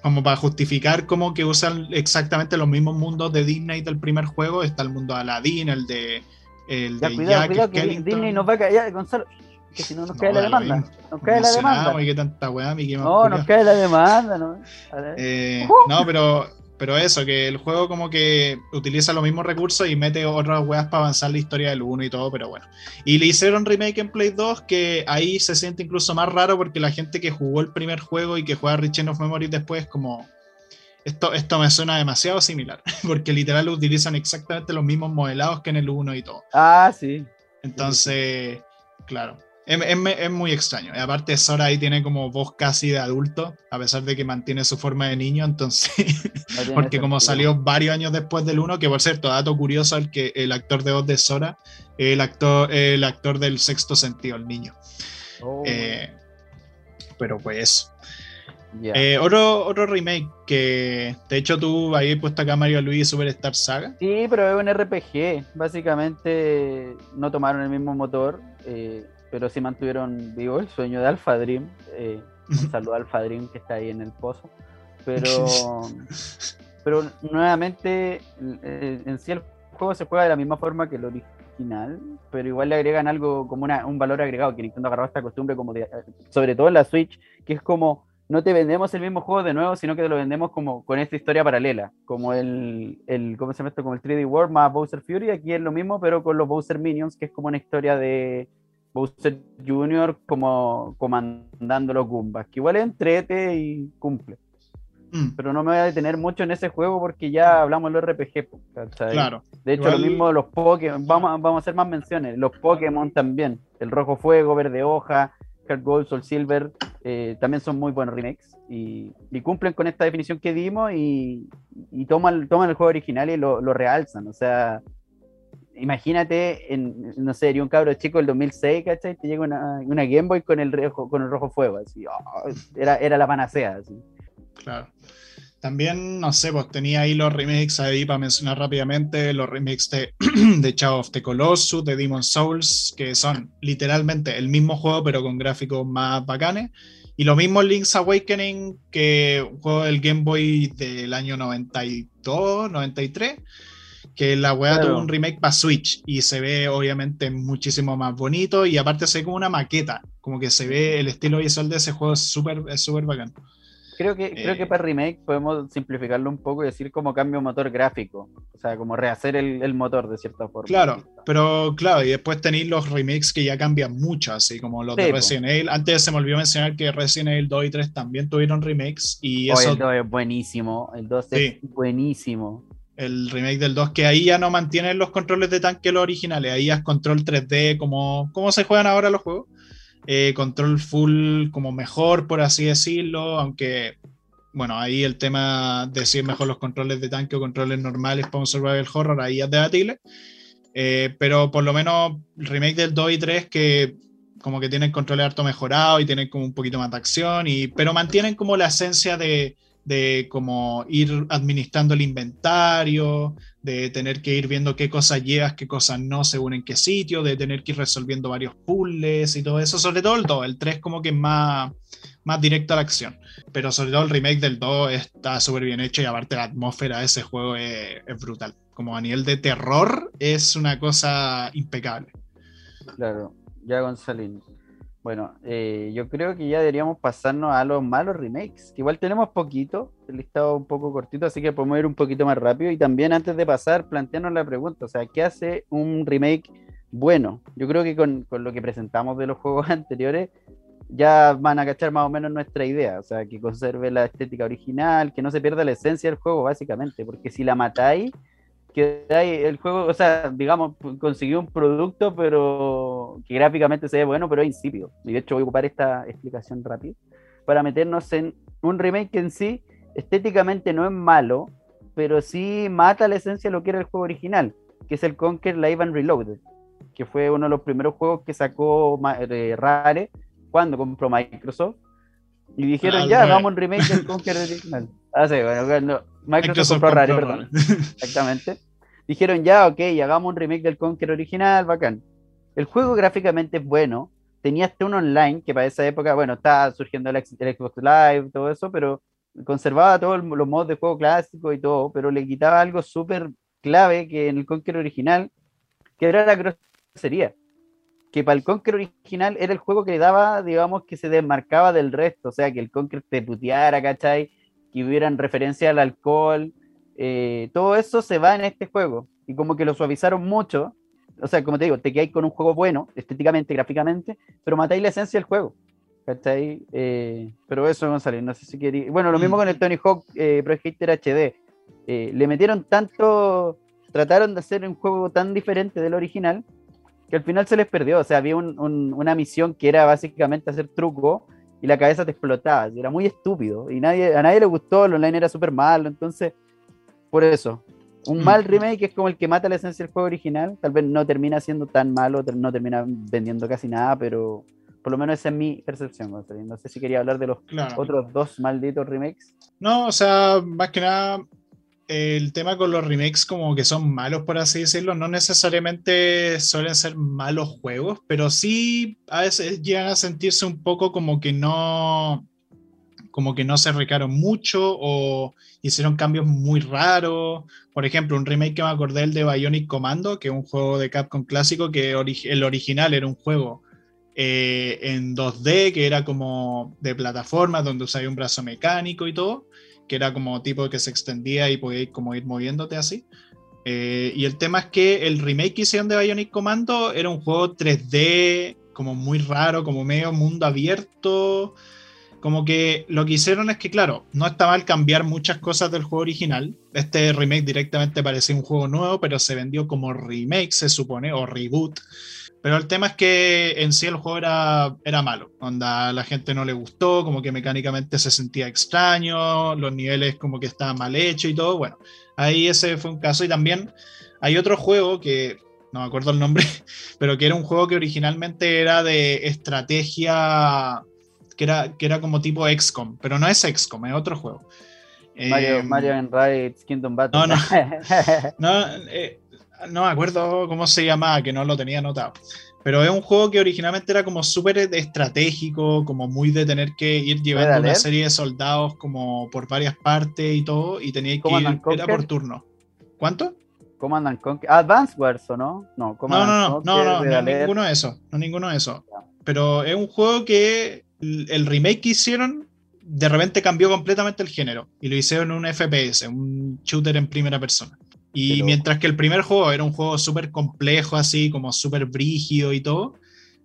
como para justificar como que usan exactamente los mismos mundos de Disney del primer juego. Está el mundo de Aladdin, el de, el ya, de cuidado, Jack cuidado, que Disney nos va a caer, Gonzalo, que si no nos cae la demanda. Nos cae la demanda. qué tanta weá, no, nos cae la demanda. No, eh, no pero pero eso, que el juego como que utiliza los mismos recursos y mete otras weas para avanzar la historia del 1 y todo, pero bueno. Y le hicieron remake en Play 2 que ahí se siente incluso más raro porque la gente que jugó el primer juego y que juega Rich of Memory después como... Esto, esto me suena demasiado similar, porque literal utilizan exactamente los mismos modelados que en el 1 y todo. Ah, sí. Entonces, claro. Es, muy extraño. Aparte, Sora ahí tiene como voz casi de adulto, a pesar de que mantiene su forma de niño. Entonces, porque como salió varios años después del 1, que por cierto, dato curioso, el que el actor de voz de Sora, el actor, el actor del sexto sentido, el niño. Oh. Eh, pero pues eh, otro, otro remake que de hecho tú ahí puesto acá Mario Luigi Superstar Saga. Sí, pero es un RPG. Básicamente no tomaron el mismo motor. Eh, pero sí mantuvieron vivo el sueño de Alpha Dream. Eh, un saludo a Alpha Dream que está ahí en el pozo. Pero, pero nuevamente, eh, en sí el juego se juega de la misma forma que el original, pero igual le agregan algo como una, un valor agregado que Nintendo agarró esta costumbre, como sobre todo en la Switch, que es como no te vendemos el mismo juego de nuevo, sino que te lo vendemos como con esta historia paralela, como el, el ¿cómo se llama esto? Como el 3D World más Bowser Fury, aquí es lo mismo, pero con los Bowser Minions, que es como una historia de, Bowser Jr. como comandando los Goombas, que igual entrete y cumple. Mm. Pero no me voy a detener mucho en ese juego porque ya hablamos de los RPG. Claro. De hecho, lo mismo de los Pokémon, vamos, vamos a hacer más menciones. Los Pokémon también, el rojo fuego, verde hoja, Heart Gold, Soul Silver, eh, también son muy buenos remakes y, cumplen con esta definición que dimos y, toman, toman el juego original y lo, lo realzan. O sea, imagínate, en, no sé, un cabro chico del 2006, ¿cachai? Te llega una, una Game Boy con el rojo, con el rojo fuego, así, oh, era, era la panacea, así. Claro. También, no sé, pues tenía ahí los remakes ahí para mencionar rápidamente, los remakes de, de of the Colossus, de Demon Souls, que son literalmente el mismo juego, pero con gráficos más bacanes. Y lo mismo Link's Awakening, que un juego del Game Boy del año 92, 93 que la weá tuvo un remake para Switch y se ve obviamente muchísimo más bonito y aparte se ve como una maqueta, como que se ve el estilo visual de ese juego es súper es súper bacán. Creo que, creo que eh, para remake podemos simplificarlo un poco y decir como cambio motor gráfico, o sea, como rehacer el, motor de cierta forma. Claro, pero claro, y después tenéis los remakes que ya cambian mucho, así como los de Resident Evil. Antes se me olvidó mencionar que Resident Evil 2 y 3 también tuvieron remakes y eso... el 2 es buenísimo, el 2 es buenísimo el remake del 2, que ahí ya no mantienen los controles de tanque los originales, ahí es control 3D, como, como se juegan ahora los juegos. Eh, control full como mejor, por así decirlo, aunque, bueno, ahí el tema de si es mejor los controles de tanque o controles normales para un survival horror, ahí es debatible. Eh, pero por lo menos el remake del 2 y 3 que como que tienen controles harto mejorado y tienen como un poquito más de acción, y, pero mantienen como la esencia de, de como ir administrando el inventario, de tener que ir viendo qué cosas llevas, qué cosas no, según en qué sitio, de tener que ir resolviendo varios puzzles y todo eso, sobre todo el 2, el 3 como que es más, más directo a la acción, pero sobre todo el remake del 2 está súper bien hecho y aparte la atmósfera de ese juego es, brutal, como a nivel de terror es una cosa impecable. Claro, ya Gonzalín. Bueno, eh, yo creo que ya deberíamos pasarnos a los malos remakes, que igual tenemos poquito, el listado un poco cortito, así que podemos ir un poquito más rápido. Y también antes de pasar, plantearnos la pregunta, o sea, ¿qué hace un remake bueno? Yo creo que con, con lo que presentamos de los juegos anteriores, ya van a cachar más o menos nuestra idea, o sea, que conserve la estética original, que no se pierda la esencia del juego, básicamente, porque si la matáis, que el juego, o sea, digamos, consiguió un producto, pero que gráficamente se ve bueno, pero es insípido. Y de hecho voy a ocupar esta explicación rápida para meternos en un remake que en sí estéticamente no es malo, pero sí mata la esencia de lo que era el juego original, que es el Conquer Live and Reloaded, que fue uno de los primeros juegos que sacó Rare cuando compró Microsoft. Y dijeron, ya, hagamos un remake del Conquer original. Ah, sí, bueno, Microsoft, compró Rare, perdón. Exactamente. Dijeron, ya, ok, hagamos un remake del Conquer original, bacán. El juego gráficamente es bueno. Tenía hasta un online que para esa época, bueno, estaba surgiendo el, Xbox Live, todo eso, pero conservaba todos los modos de juego clásico y todo, pero le quitaba algo súper clave que en el Conquer original, que era la grosería. Que para el Conquer original era el juego que le daba, digamos, que se desmarcaba del resto, o sea, que el Conquer te puteara, ¿cachai? Que hubieran referencia al alcohol, eh, todo eso se va en este juego y como que lo suavizaron mucho. O sea, como te digo, te quedáis con un juego bueno, estéticamente, gráficamente, pero matáis la esencia del juego. ¿Cachai? Eh, pero eso, González, no sé si quería. Bueno, lo mismo con el Tony Hawk eh, Pro Skater HD. Eh, le metieron tanto. Trataron de hacer un juego tan diferente del original que al final se les perdió. O sea, había una misión que era básicamente hacer truco y la cabeza te explotaba. Era muy estúpido y nadie, a nadie le gustó. El online era súper malo. Entonces, por eso. Un mm. mal remake es como el que mata la esencia del juego original. Tal vez no termina siendo tan malo, no termina vendiendo casi nada, pero por lo menos esa es mi percepción. No sé si quería hablar de los otros dos malditos remakes. No, o sea, más que nada, el tema con los remakes como que son malos, por así decirlo, no necesariamente suelen ser malos juegos, pero sí a veces llegan a sentirse un poco como que no como que no se recaron mucho o hicieron cambios muy raros. Por ejemplo, un remake que me acordé el de Bionic Commando, que es un juego de Capcom clásico, que el original era un juego eh, en 2D, que era como de plataforma, donde usaba un brazo mecánico y todo, que era como tipo que se extendía y podías como ir moviéndote así. Eh, y el tema es que el remake que hicieron de Bionic Commando era un juego 3D, como muy raro, como medio mundo abierto, como que lo que hicieron es que, claro, no está mal cambiar muchas cosas del juego original. Este remake directamente parecía un juego nuevo, pero se vendió como remake, se supone, o reboot. Pero el tema es que en sí el juego era, era malo. Onda, la gente no le gustó, como que mecánicamente se sentía extraño, los niveles como que estaban mal hechos y todo. Bueno, ahí ese fue un caso. Y también hay otro juego que no me acuerdo el nombre, pero que era un juego que originalmente era de estrategia que era, que era como tipo XCOM, pero no es XCOM, es otro juego. Mario, eh, Mario and Kingdom Battle. No, no. no, eh, no me acuerdo cómo se llamaba, que no lo tenía anotado. Pero es un juego que originalmente era como súper estratégico, como muy de tener que ir llevando una serie de soldados como por varias partes y todo, y tenía que ir, era por turno. ¿Cuánto? Command Conquer. Advance Wars, ¿o no? No, no, no, no, no, no, ninguno de esos, no ninguno de esos. Pero es un juego que el remake que hicieron de repente cambió completamente el género y lo hicieron en un FPS, un shooter en primera persona. Y mientras que el primer juego era un juego súper complejo, así como súper brígido y todo,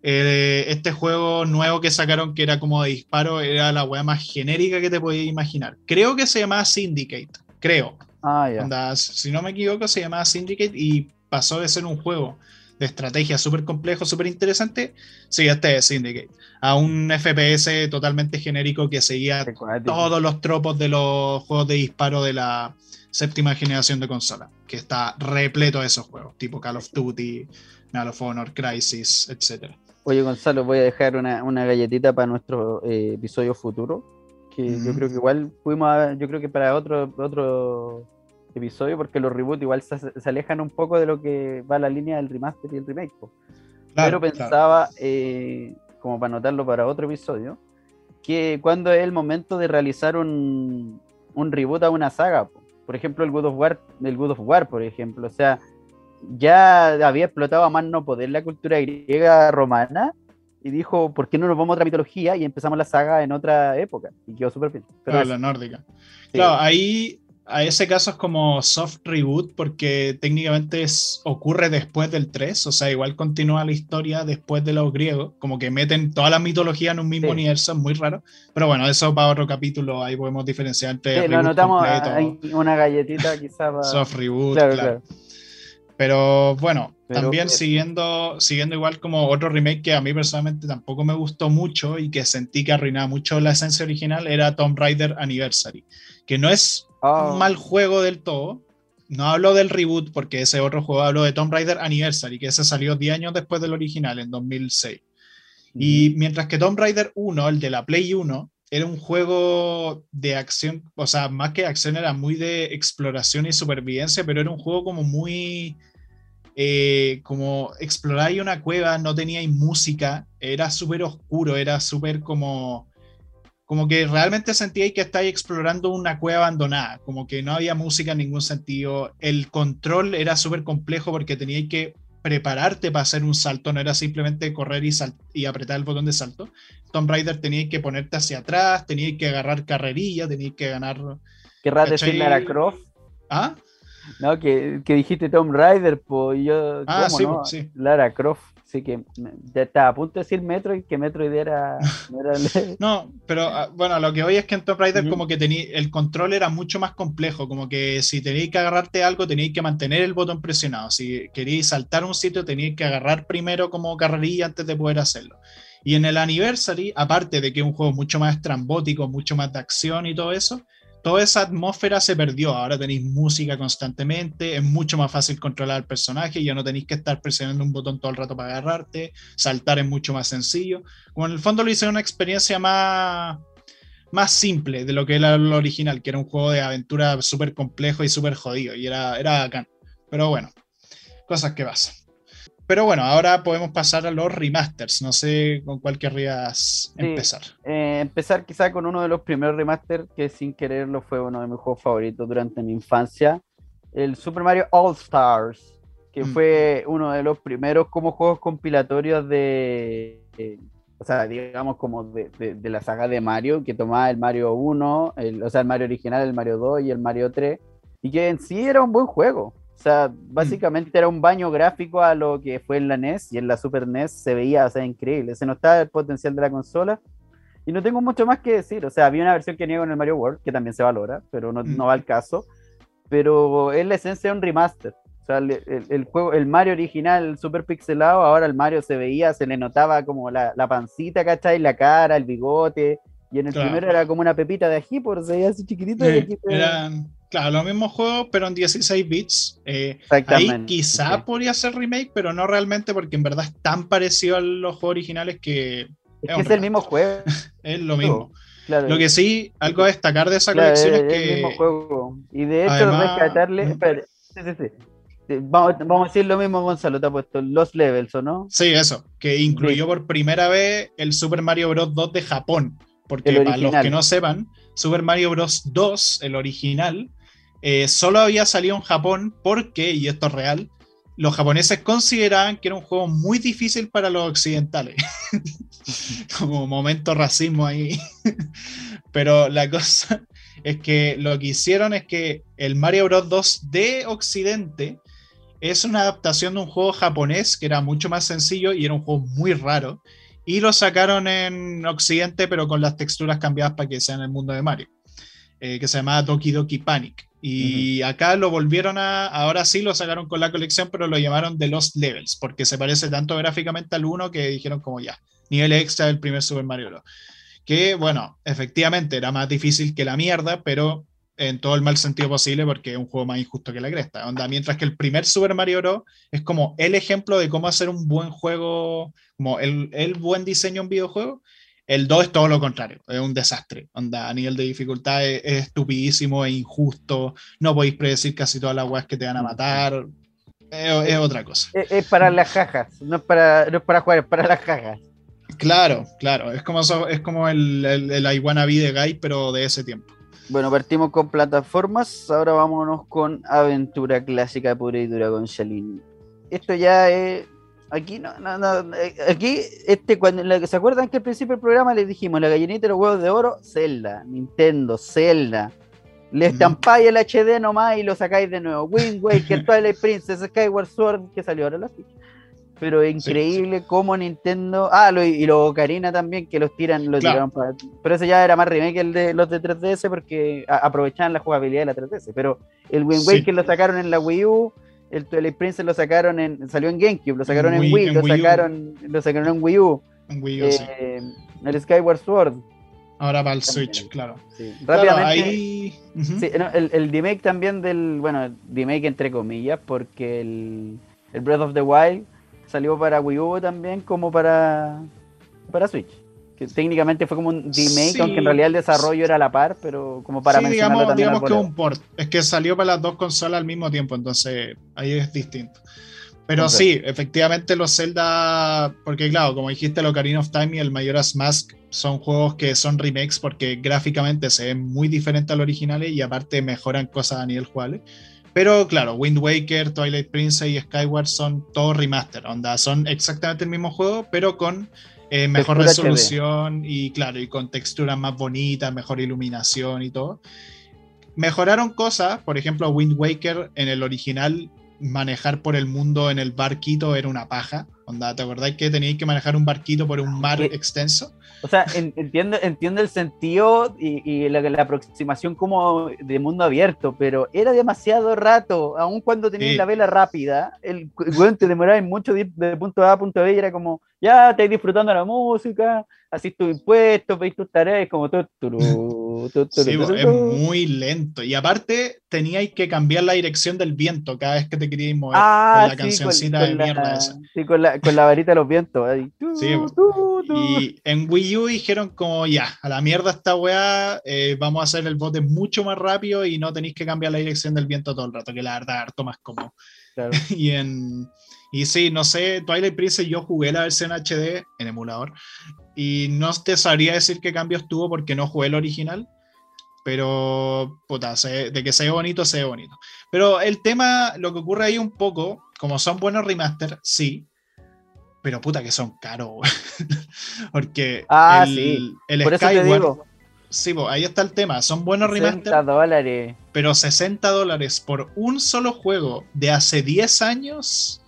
eh, este juego nuevo que sacaron, que era como de disparo, era la weá más genérica que te podías imaginar. Creo que se llamaba Syndicate, creo. Ah, ya. si no me equivoco, se llamaba Syndicate y pasó de ser un juego de estrategia súper complejo, súper interesante, sí, este es Syndicate. A un FPS totalmente genérico que seguía todos los tropos de los juegos de disparo de la séptima generación de consola, que está repleto de esos juegos, tipo Call of Duty, Medal of Honor, Crisis, etc. Oye, Gonzalo, voy a dejar una, galletita para nuestro eh, episodio futuro, que yo creo que igual fuimos yo creo que para otro, otro episodio, porque los reboots igual se, alejan un poco de lo que va la línea del remaster y el remake. Pero pensaba, eh, como para anotarlo para otro episodio, que cuando es el momento de realizar un, un reboot a una saga, por ejemplo el God of War, el God of War, por ejemplo, o sea, ya había explotado a más no poder la cultura griega romana, y dijo, ¿por qué no nos vamos a otra mitología? Y empezamos la saga en otra época. Y quedó súper bien. Pero la nórdica. Claro, ahí a ese caso es como soft reboot porque técnicamente es, ocurre después del 3, o sea, igual continúa la historia después de los griegos, como que meten toda la mitología en un mismo universo, es muy raro, pero bueno, eso para otro capítulo, ahí podemos diferenciar entre... Sí, lo notamos una galletita quizás Soft reboot, claro. Pero bueno, también siguiendo, siguiendo igual como otro remake que a mí personalmente tampoco me gustó mucho y que sentí que arruinaba mucho la esencia original era Tomb Raider Anniversary, que no es un ah. mal juego del todo. No hablo del reboot porque ese otro juego hablo de Tomb Raider Anniversary, que ese salió 10 años después del original, en 2006. Y mientras que Tomb Raider 1, el de la Play 1, era un juego de acción, o sea, más que acción era muy de exploración y supervivencia, pero era un juego como muy... Eh, como exploráis una cueva, no teníais música, era súper oscuro, era súper como como que realmente sentíais que estáis explorando una cueva abandonada, como que no había música en ningún sentido, el control era súper complejo porque teníais que prepararte para hacer un salto, no era simplemente correr y, y apretar el botón de salto. Tomb Raider teníais que ponerte hacia atrás, teníais que agarrar carrerilla, teníais que ganar... ¿Querrás decir Lara Croft? ¿Ah? No, que, que dijiste Tomb Raider, pues yo... Ah, sí, no? sí. Lara Croft. Sí, que ya estaba a punto de decir Metroid, que Metroid era... No, pero ah, bueno, lo que hoy es que en Tomb Raider como que tenía, el control era mucho más complejo, como que si teníais que agarrarte algo teníais que mantener el botón presionado, si queríais saltar un sitio teníais que agarrar primero como carrerilla antes de poder hacerlo. Y en el Anniversary, aparte de que es un juego mucho más estrambótico, mucho más de acción y todo eso, toda esa atmósfera se perdió. Ahora tenéis música constantemente, es mucho más fácil controlar al personaje, ya no tenéis que estar presionando un botón todo el rato para agarrarte, saltar es mucho más sencillo. Como en el fondo lo hice una experiencia más, más simple de lo que era lo original, que era un juego de aventura súper complejo y súper jodido, y era, era bacán. Pero bueno, cosas que pasan. Pero bueno, ahora podemos pasar a los remasters. No sé con cuál querrías empezar. Eh, empezar quizá con uno de los primeros remasters que sin quererlo fue uno de mis juegos favoritos durante mi infancia. El Super Mario All Stars, que mm. fue uno de los primeros como juegos compilatorios de... o sea, digamos como de, de, la saga de Mario, que tomaba el Mario 1, el, o sea, el Mario original, el Mario 2 y el Mario 3, y que en sí era un buen juego. O sea, básicamente era un baño gráfico a lo que fue en la NES y en la Super NES se veía, o sea, increíble. Se notaba el potencial de la consola. Y no tengo mucho más que decir. O sea, había una versión que niego en el Mario World, que también se valora, pero no, no va al caso. Pero es la esencia de un remaster. O sea, el, juego, el Mario original, super pixelado, ahora el Mario se veía, se le notaba como la, la pancita, ¿cachai? La cara, el bigote. Y en el primero era como una pepita de ají, por se veía así chiquitito. eran, claro, los mismos juegos, pero en 16 bits. Eh, ahí quizá podría ser remake, pero no realmente, porque en verdad es tan parecido a los juegos originales que. Es, que es el mismo juego. es lo mismo. lo que sí, algo a destacar de esa colección es, que. el mismo juego. Y de hecho, además, rescatarle. sí, sí, sí. Vamos, vamos, a decir lo mismo, Gonzalo, te ha puesto los levels, ¿o no? Sí, eso, que incluyó por primera vez el Super Mario Bros. 2 de Japón. Porque para los que no sepan, Super Mario Bros. 2, el original, eh, solo había salido en Japón porque, y esto es real, los japoneses consideraban que era un juego muy difícil para los occidentales. Como momento racismo ahí. Pero la cosa es que lo que hicieron es que el Mario Bros. 2 de Occidente es una adaptación de un juego japonés que era mucho más sencillo y era un juego muy raro y lo sacaron en Occidente, pero con las texturas cambiadas para que sea en el mundo de Mario, eh, que se llamaba Doki Doki Panic. Y acá lo volvieron a, ahora sí lo sacaron con la colección, pero lo llamaron The Lost Levels, porque se parece tanto gráficamente al 1 que dijeron como ya, nivel extra del primer Super Mario Bros. Que bueno, efectivamente era más difícil que la mierda, pero en todo el mal sentido posible porque es un juego más injusto que la cresta. Onda, mientras que el primer Super Mario Bros. es como el ejemplo de cómo hacer un buen juego, como el, el buen diseño en videojuego, el 2 es todo lo contrario, es un desastre. Onda, a nivel de dificultad es, estupidísimo, e injusto, no podéis predecir casi todas las weas que te van a matar. Es, otra cosa. Es, para las jajas, no es para, no es para jugar, es para las jajas. Claro, claro, es como, es como el, el, el I Wanna Be the Guy, pero de ese tiempo. Bueno, partimos con plataformas, ahora vámonos con aventura clásica pura y dura con Shalini. Esto ya es Aquí no, no, no, eh, aquí, este, cuando, ¿se acuerdan que al principio del programa les dijimos la gallinita y los huevos de oro? Zelda, Nintendo, Zelda. Le estampáis el HD nomás y lo sacáis de nuevo. Wind Waker, Twilight Princess, Skyward Sword, que salió ahora la Pero es increíble cómo Nintendo. Ah, y los Ocarina también, que los tiran, los tiraron para. Pero ese ya era más remake el de los de 3DS porque aprovechaban la jugabilidad de la 3DS. Pero el Wind Waker lo sacaron en la Wii U el Twilight Princess lo sacaron en. salió en GameCube, lo sacaron en, Wii, lo, sacaron, lo sacaron en Wii U. En Wii U, sí. Eh, el Skyward Sword. Ahora para el Switch, claro. Rápidamente. el, el, remake también del. Bueno, remake entre comillas, porque el, el Breath of the Wild salió para Wii U también como para, para Switch que técnicamente fue como un remake, aunque en realidad el desarrollo era a la par, pero como para sí, digamos, digamos que un port. Es que salió para las dos consolas al mismo tiempo, entonces ahí es distinto. Pero sí, efectivamente los Zelda, porque claro, como dijiste, el Ocarina of Time y el Majora's Mask son juegos que son remakes porque gráficamente se ven muy diferentes al original y aparte mejoran cosas a nivel jugable. Pero claro, Wind Waker, Twilight Princess y Skyward son todos remaster, onda, son exactamente el mismo juego, pero con eh, mejor resolución y claro, y con texturas más bonitas, mejor iluminación y todo. Mejoraron cosas, por ejemplo, Wind Waker en el original manejar por el mundo en el barquito era una paja. Onda, ¿te acordáis que teníais que manejar un barquito por un mar extenso? O sea, entiendo, entiendo el sentido y, la, aproximación como de mundo abierto, pero era demasiado rato, aun cuando tenías la vela rápida, el weón te demoraba mucho de, de, punto A a punto B y era como, ya, estáis disfrutando la música, así tu impuesto, veis tus tareas, como todo. Sí, es muy lento. Y aparte, teníais que cambiar la dirección del viento cada vez que te queríais mover. Ah, con la cancioncita de mierda esa. Sí, con la, con la varita de los vientos. Ahí. Sí, y en Wii U dijeron como, ya, a la mierda esta weá, eh, vamos a hacer el bote mucho más rápido y no tenéis que cambiar la dirección del viento todo el rato, que la verdad, harto más cómodo. Claro. y en y sí, no sé, Twilight Princess yo jugué la versión HD en emulador y no te sabría decir qué cambios tuvo porque no jugué el original, pero puta, de que se ve bonito, se ve bonito. Pero el tema, lo que ocurre ahí un poco, como son buenos remaster, sí, pero puta que son caros, porque ah, el, sí. el Por Skyward... Sí, ahí está el tema. Son buenos remaster. 60 dólares. Pero 60 dólares por un solo juego de hace 10 años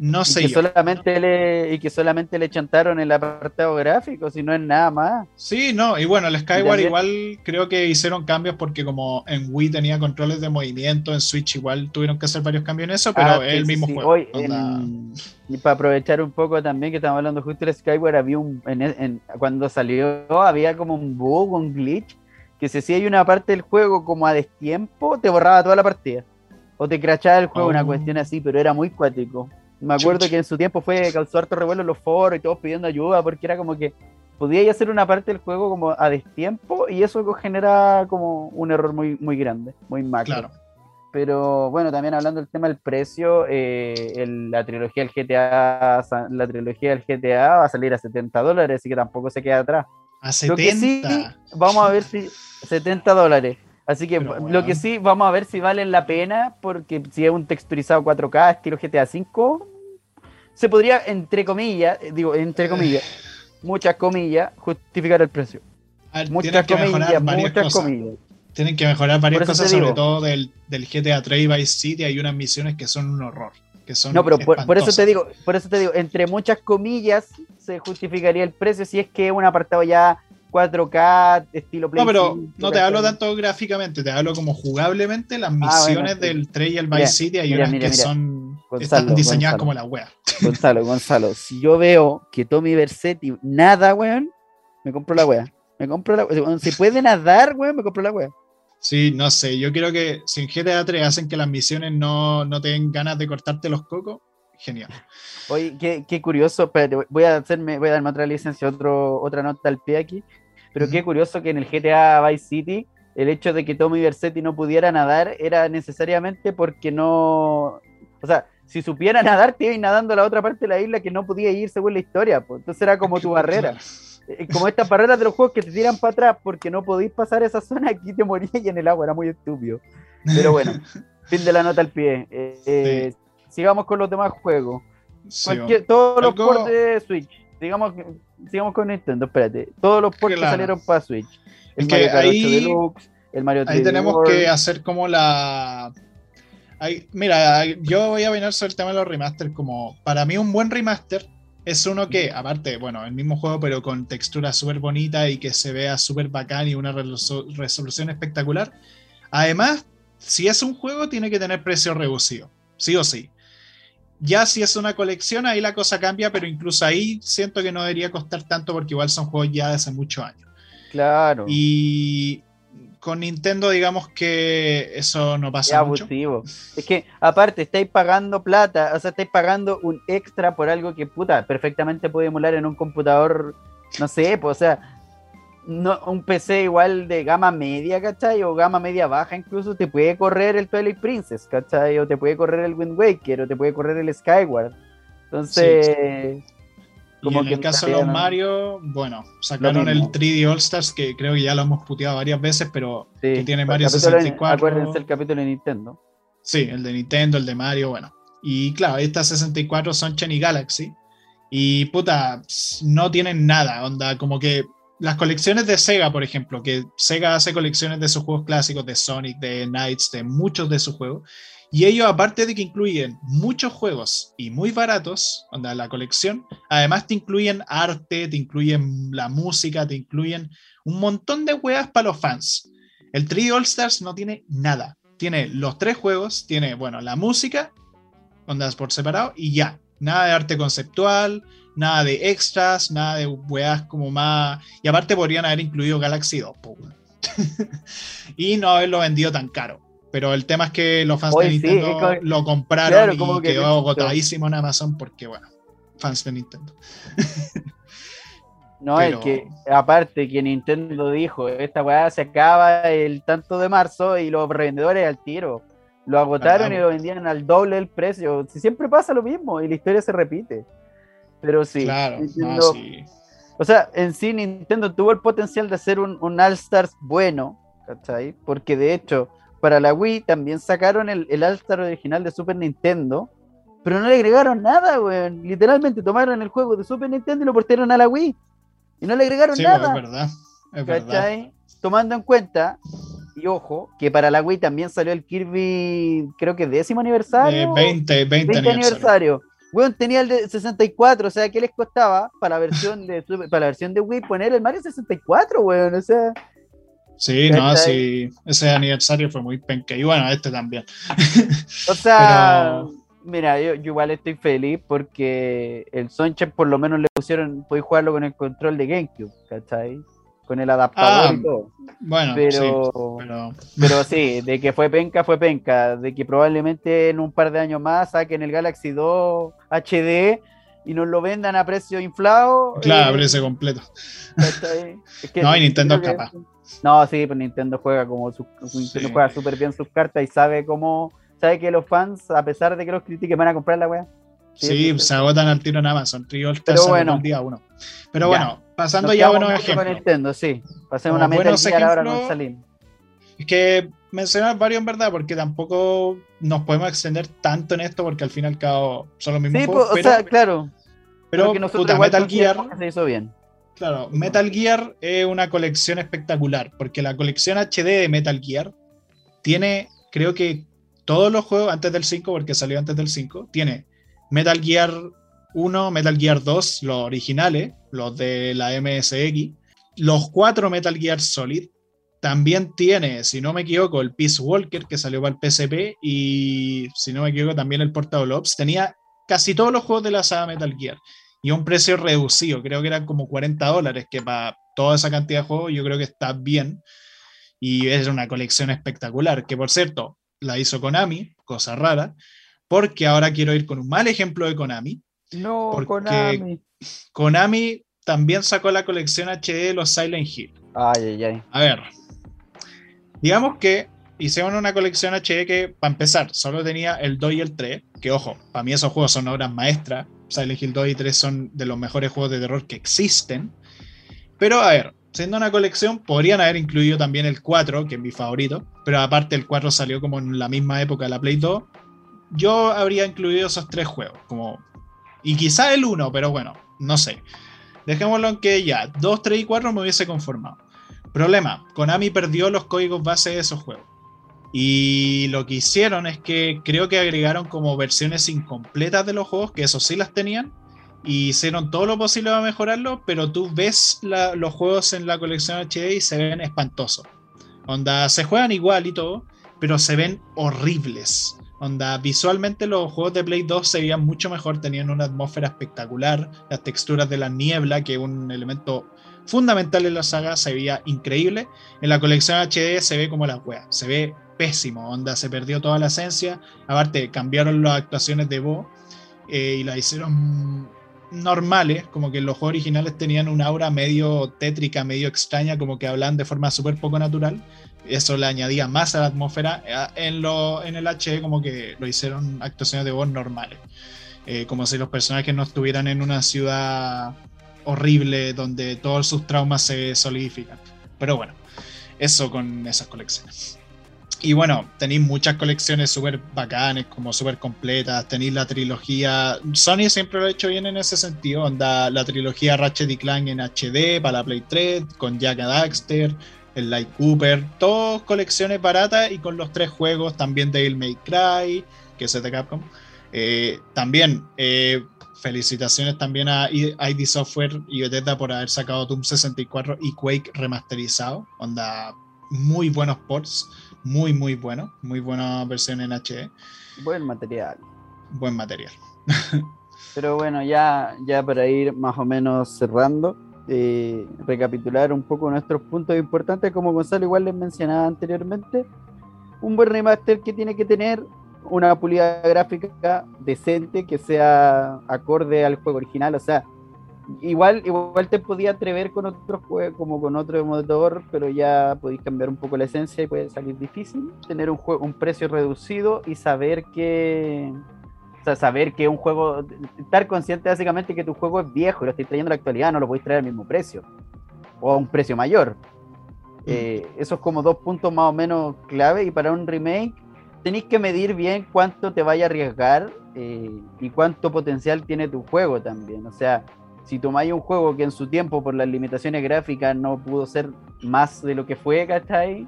no sé. Y que, solamente le, y que solamente le chantaron el apartado gráfico, si no es nada más. Sí, no, y bueno, el Skyward igual creo que hicieron cambios porque como en Wii tenía controles de movimiento, en Switch igual tuvieron que hacer varios cambios en eso, pero ah, es el mismo juego. y para aprovechar un poco también que estamos hablando justo del Skyward, había un, cuando salió había como un bug, un glitch, que si hay una parte del juego como a destiempo, te borraba toda la partida. O te crachaba el juego, una oh. cuestión así, pero era muy cuático. Me acuerdo que en su tiempo fue causó harto revuelo en los foros y todos pidiendo ayuda porque era como que podía hacer una parte del juego como a destiempo y eso genera como un error muy, muy grande, muy macro. Claro. Pero bueno, también hablando del tema del precio, eh, la trilogía del GTA, la trilogía del GTA va a salir a 70 dólares, así que tampoco se queda atrás. A 70. vamos a ver si 70 dólares. Así que lo que sí, vamos a ver si vale la pena, porque si es un texturizado 4K estilo GTA V, se podría, entre comillas, eh, digo, entre comillas, muchas comillas, justificar el precio. muchas comillas, muchas comillas. Tienen que mejorar varias cosas, sobre todo del, del, GTA 3 y Vice City. Hay unas misiones que son un horror. Que son no, pero por, eso te digo, por eso te digo, entre muchas comillas se justificaría el precio si es que es un apartado ya 4K, estilo Play No, pero no te hablo tanto gráficamente, te hablo como jugablemente. Las ah, misiones del 3 y el Vice City hay unas que son están diseñadas como la wea. Gonzalo, Gonzalo, si yo veo que Tommy Versetti nada, weón, me compro la wea. Me compro la wea. Si puede nadar, weón, me compro la wea. Sí, no sé, yo creo que si en GTA 3 hacen que las misiones no, no te den ganas de cortarte los cocos, genial. Oye, qué, qué curioso, pero voy a hacerme, voy a darme otra licencia, otro, otra nota al pie aquí. Pero qué curioso que en el GTA Vice City el hecho de que Tommy Versetti no pudiera nadar era necesariamente porque no. O sea, si supiera nadar, te iba nadando a la otra parte de la isla que no podía ir según la historia. Pues. Entonces era como tu barrera. Eh, como estas barreras de los juegos que te tiran para atrás porque no podéis pasar esa zona, aquí te morías y en el agua. Era muy estúpido. Pero bueno, fin de la nota al pie. Eh, eh, sigamos con los demás juegos. todos los ports de Switch, digamos, digamos con Nintendo, espérate, todos los ports salieron para Switch. El es Mario que ahí, Deluxe, el Mario 3 Ahí tenemos que hacer como la... mira, yo voy a venir sobre el tema de los remaster como, para mí un buen remaster es uno que, aparte, bueno, el mismo juego, pero con textura súper bonita y que se vea súper bacán y una resolución espectacular. Además, si es un juego, tiene que tener precio reducido, sí o sí. Ya si es una colección, ahí la cosa cambia, pero incluso ahí siento que no debería costar tanto porque igual son juegos ya de hace muchos años. Claro. Y con Nintendo, digamos que eso no pasa es abusivo. Es que, aparte, estáis pagando plata, o sea, estáis pagando un extra por algo que, puta, perfectamente puede emular en un computador, no sé, pues, o sea, no, un PC igual de gama media, ¿cachai? O gama media baja incluso, te puede correr el Twilight Princess, ¿cachai? O te puede correr el Wind Waker, o te puede correr el Skyward. Entonces... Como en el caso de los Mario, bueno, sacaron el 3D All Stars, que creo que ya lo hemos puteado varias veces, pero que tiene Mario 64. acuérdense el capítulo de Nintendo. Sí, el de Nintendo, el de Mario, bueno. Y claro, estas 64 son Chen Galaxy. Y puta, no tienen nada, onda, como que las colecciones de Sega, por ejemplo, que Sega hace colecciones de sus juegos clásicos, de Sonic, de Knights, de muchos de sus juegos, y ellos, aparte de que incluyen muchos juegos y muy baratos, onda, la colección, además te incluyen arte, te incluyen la música, te incluyen un montón de weas para los fans. El 3 All Stars no tiene nada. Tiene los tres juegos, tiene, bueno, la música, ondas por separado, y ya. Nada de arte conceptual, nada de extras, nada de weas como más. Y aparte podrían haber incluido Galaxy 2, y no haberlo vendido tan caro. Pero el tema es que los fans de Nintendo lo compraron y quedó agotadísimo en Amazon porque, bueno, fans de Nintendo. no, es que aparte que Nintendo dijo, esta weá se acaba el tanto de marzo y los revendedores al tiro. Lo agotaron y lo vendían al doble del precio. Si siempre pasa lo mismo y la historia se repite. Pero sí. Claro, O sea, en sí Nintendo tuvo el potencial de hacer un, un All Stars bueno, ¿cachai? Porque de hecho para la Wii también sacaron el, el All-Star original de Super Nintendo, pero no le agregaron nada, weón. Literalmente tomaron el juego de Super Nintendo y lo portaron a la Wii. Y no le agregaron sí, nada. Es verdad. Es verdad. Tomando en cuenta, y ojo, que para la Wii también salió el Kirby, creo que décimo aniversario. 20, 20, aniversario. Weón, tenía el de 64, o sea, ¿qué les costaba para la versión de para la versión de Wii poner el Mario 64, weón? O sea, Sí, no, sí, ese aniversario fue muy penque. Y bueno, este también. O sea, mira, yo, igual estoy feliz porque el Sunshine por lo menos le pusieron, podéis jugarlo con el control de GameCube, ¿cachai? Con el adaptador y ah, todo. Bueno, pero, sí, pero... pero sí, de que fue penca, fue penca. De que probablemente en un par de años más saquen el Galaxy 2 HD y nos lo vendan a precio inflado. Claro, a eh, precio completo. no, y Nintendo es capaz. No, sí, pues Nintendo juega como su, Nintendo juega súper bien sus cartas y sabe cómo, sabe que los fans, a pesar de que los critiquen, van a comprar la weá. Sí, se agotan al tiro en Amazon, Pero bueno, el día uno. Pero bueno, pasando ya a buenos ejemplos. Con Nintendo, sí. Pasemos una meta ahora. Es que mencionar varios en verdad, porque tampoco nos podemos extender tanto en esto, porque al fin y al cabo son los mismos sí, juegos. Pues, o sea, claro. Pero, puta, Metal Gear. Se hizo bien. Claro, Metal Gear es una colección espectacular, porque la colección HD de Metal Gear tiene, creo que todos los juegos antes del 5, porque salió antes del 5, tiene Metal Gear 1, Metal Gear 2, los originales, los de la MSX, los cuatro Metal Gear Solid, también tiene, si no me equivoco, el Peace Walker que salió para el PSP y, si no me equivoco, también el Portable Ops. Tenía casi todos los juegos de la saga Metal Gear y un precio reducido, creo que eran como 40 dólares, que para toda esa cantidad de juegos yo creo que está bien. Y es una colección espectacular, que por cierto, la hizo Konami, cosa rara, porque ahora quiero ir con un mal ejemplo de Konami. No, Konami. Konami también sacó la colección HD de los Silent Hill. Ay, ay, ay. A ver, digamos que hicieron una colección HD que, para empezar, solo tenía el 2 y el 3, que ojo, para mí esos juegos son obras maestras, Silent Hill 2 y 3 son de los mejores juegos de terror que existen. Pero a ver, siendo una colección, podrían haber incluido también el 4, que es mi favorito, pero aparte el 4 salió como en la misma época de la Play 2. Yo habría incluido esos tres juegos, como Y quizá el 1, pero bueno, no sé. Dejémoslo en que ya, 2, 3 y 4 me hubiese conformado. Problema, Konami perdió los códigos base de esos juegos. Y lo que hicieron es que creo que agregaron como versiones incompletas de los juegos, que eso sí las tenían, y hicieron todo lo posible para mejorarlo, pero tú ves los juegos en la colección HD y se ven espantosos. Onda, se juegan igual y todo, pero se ven horribles. Onda, visualmente los juegos de Play 2 se veían mucho mejor, tenían una atmósfera espectacular, las texturas de la niebla, que es un elemento fundamental en la saga, se veía increíble. En la colección HD se ve como la wea, se ve pésimo, onda, se perdió toda la esencia. Aparte, cambiaron las actuaciones de voz eh, y la hicieron normales, como que los juegos originales tenían una aura medio tétrica, medio extraña, como que hablan de forma súper poco natural. Eso le añadía más a la atmósfera. Eh, en, lo, en el HD como que lo hicieron actuaciones de voz normales. Eh, como si los personajes no estuvieran en una ciudad horrible donde todos sus traumas se solidifican. Pero bueno, eso con esas colecciones. Y bueno, tenéis muchas colecciones súper bacanes, como súper completas. Tenéis la trilogía. Sony siempre lo ha hecho bien en ese sentido. Onda la trilogía Ratchet y Clank en HD para la Play 3, con Jack Daxter, el Light Cooper. Todas colecciones baratas y con los tres juegos. También Devil May Cry, que es de Capcom. Eh, también, eh, felicitaciones también a ID Software y Bethesda por haber sacado Doom 64 y Quake remasterizado. Onda, muy buenos ports muy, muy bueno. Muy buena versión en HD. Buen material. Buen material. Pero bueno, ya, ya para ir más o menos cerrando, eh, recapitular un poco nuestros puntos importantes, como Gonzalo igual les mencionaba anteriormente, un buen remaster que tiene que tener una pulida gráfica decente que sea acorde al juego original, o sea, igual, igual te podía atrever con otro juego, como con otro motor, pero ya podéis cambiar un poco la esencia y puede salir difícil. Tener un juego, un precio reducido y saber que. O sea, saber que un juego. Estar consciente básicamente que tu juego es viejo y lo estoy trayendo a la actualidad, no lo podéis traer al mismo precio. O a un precio mayor. Mm. Eh, eso es como dos puntos más o menos clave. Y para un remake, tenéis que medir bien cuánto te vaya a arriesgar eh, y cuánto potencial tiene tu juego también. O sea, si tomáis un juego que en su tiempo, por las limitaciones gráficas, no pudo ser más de lo que fue, ¿cachai?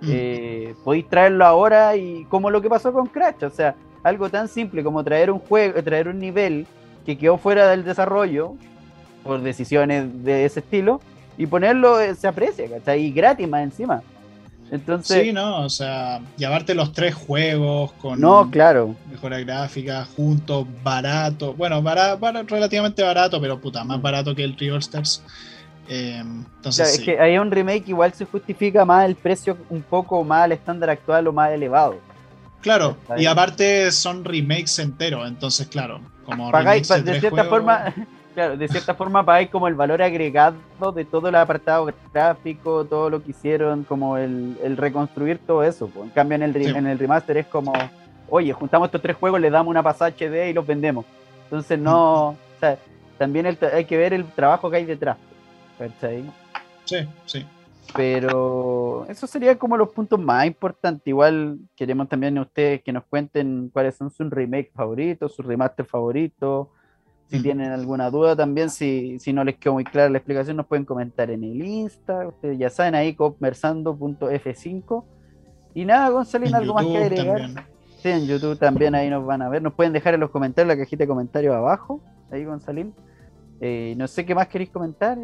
Mm. Eh, podéis traerlo ahora y como lo que pasó con Crash, o sea, algo tan simple como traer un juego, traer un nivel que quedó fuera del desarrollo por decisiones de ese estilo y ponerlo eh, se aprecia, ¿cachai? Y gratis más encima. Entonces, sí, no, o sea, llevarte los tres juegos con no, claro. mejora gráfica juntos, barato, bueno, barato, relativamente barato, pero puta, más barato que el River Stars. Eh, entonces, es que hay un remake igual se justifica más el precio un poco más al estándar actual o más elevado. Claro, y aparte son remakes enteros, entonces claro, como Pagáis, de, cierta forma Claro, de cierta forma pagáis como el valor agregado de todo el apartado gráfico, todo lo que hicieron, como el, reconstruir todo eso. En cambio, en el, en el remaster es como, oye, juntamos estos tres juegos, le damos una pasada HD y los vendemos. Entonces, no. O sea, también hay que ver el trabajo que hay detrás. Sí, sí. Pero eso sería como los puntos más importantes. Igual queremos también ustedes que nos cuenten cuáles son sus remakes favoritos, sus remaster favoritos si tienen alguna duda también, si, si no les quedó muy clara la explicación, nos pueden comentar en el Insta. Ustedes ya saben, ahí conversando.f5. Y nada, Gonzalo, ¿algo más que agregar? Sí, en YouTube también ahí nos van a ver. Nos pueden dejar en los comentarios, la cajita de comentarios abajo. Ahí, Gonzalín. Eh, no sé qué más queréis comentar.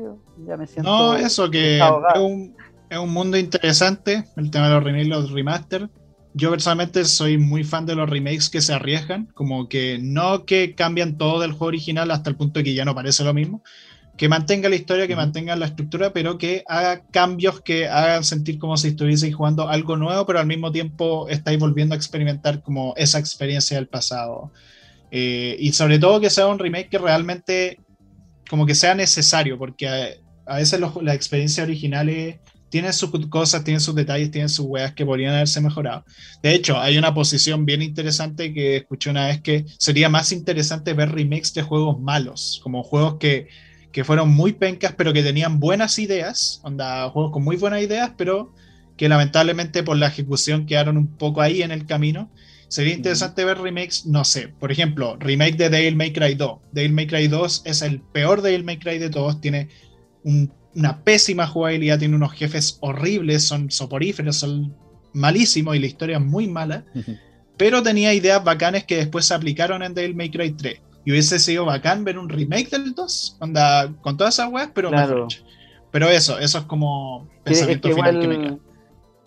Ya me siento. No, eso que es un, es un, mundo interesante. El tema de los remakes, los remaster yo personalmente soy muy fan de los remakes que se arriesgan, como que no que cambian todo del juego original hasta el punto de que ya no parece lo mismo, que mantenga la historia, que mantenga la estructura, pero que haga cambios que hagan sentir como si estuvieseis jugando algo nuevo, pero al mismo tiempo estáis volviendo a experimentar como esa experiencia del pasado. Eh, y sobre todo que sea un remake que realmente como que sea necesario, porque a, veces las experiencias originales tiene sus cosas, tiene sus detalles, tiene sus weas que podrían haberse mejorado. De hecho, hay una posición bien interesante que escuché una vez que sería más interesante ver remakes de juegos malos, como juegos que, que fueron muy pencas, pero que tenían buenas ideas, onda, juegos con muy buenas ideas, pero que lamentablemente por la ejecución quedaron un poco ahí en el camino Sería interesante ver remakes, no sé, por ejemplo, remake de Devil May Cry 2. Devil May Cry 2 es el peor Devil May Cry de todos, tiene una pésima jugabilidad, tiene unos jefes horribles, son soporíferos, son malísimos y la historia es muy mala, pero tenía ideas bacanes que después se aplicaron en Devil May Cry 3. Y hubiese sido bacán ver un remake del 2, con todas esas weas, pero claro. Pero eso, eso es como pensamiento final que me queda.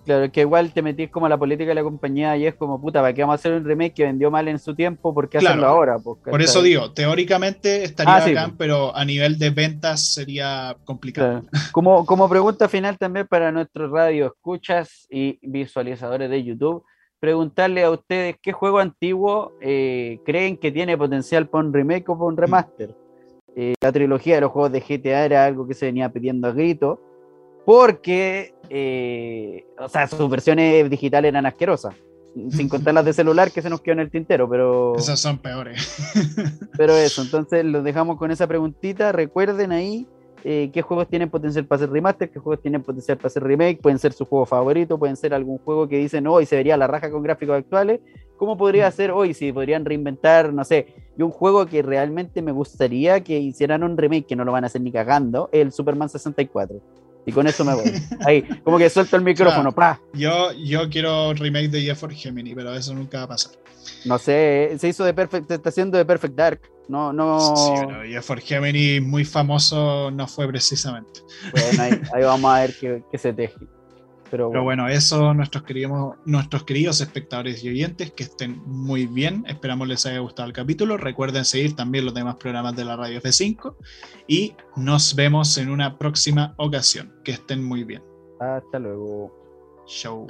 Claro, que igual te metís como a la política de la compañía y es como, puta, ¿para qué vamos a hacer un remake que vendió mal en su tiempo? ¿Por qué hacerlo ahora? Por eso digo, teóricamente estaría ah, bacán, pero a nivel de ventas sería complicado. Como, como pregunta final también para nuestros radio escuchas y visualizadores de YouTube, preguntarle a ustedes qué juego antiguo eh, creen que tiene potencial para un remake o para un remaster. Eh, la trilogía de los juegos de GTA era algo que se venía pidiendo a grito porque, eh, o sea, sus versiones digitales eran asquerosas, sin contar las de celular que se nos quedó en el tintero, pero... Esas son peores. pero eso, entonces los dejamos con esa preguntita, recuerden ahí eh, qué juegos tienen potencial para ser remaster, qué juegos tienen potencial para ser remake, pueden ser su juego favorito, pueden ser algún juego que dicen hoy se vería la raja con gráficos actuales, ¿cómo podría mm. ser hoy si podrían reinventar, no sé, y un juego que realmente me gustaría que hicieran un remake, que no lo van a hacer ni cagando, el Superman 64 y con eso me voy. Ahí, como que suelto el micrófono, Yo, yo quiero remake de Jeff Gemini, pero eso nunca va a pasar. No sé, se hizo de Perfect, está haciendo de Perfect Dark. No, no. Sí, pero Jeff Gemini muy famoso no fue precisamente. Bueno, ahí, vamos a ver qué, qué se teje. Pero bueno. eso, nuestros queridos, nuestros queridos espectadores y oyentes, que estén muy bien. Esperamos les haya gustado el capítulo. Recuerden seguir también los demás programas de la Radio F5 y nos vemos en una próxima ocasión. Que estén muy bien. Hasta luego. Show.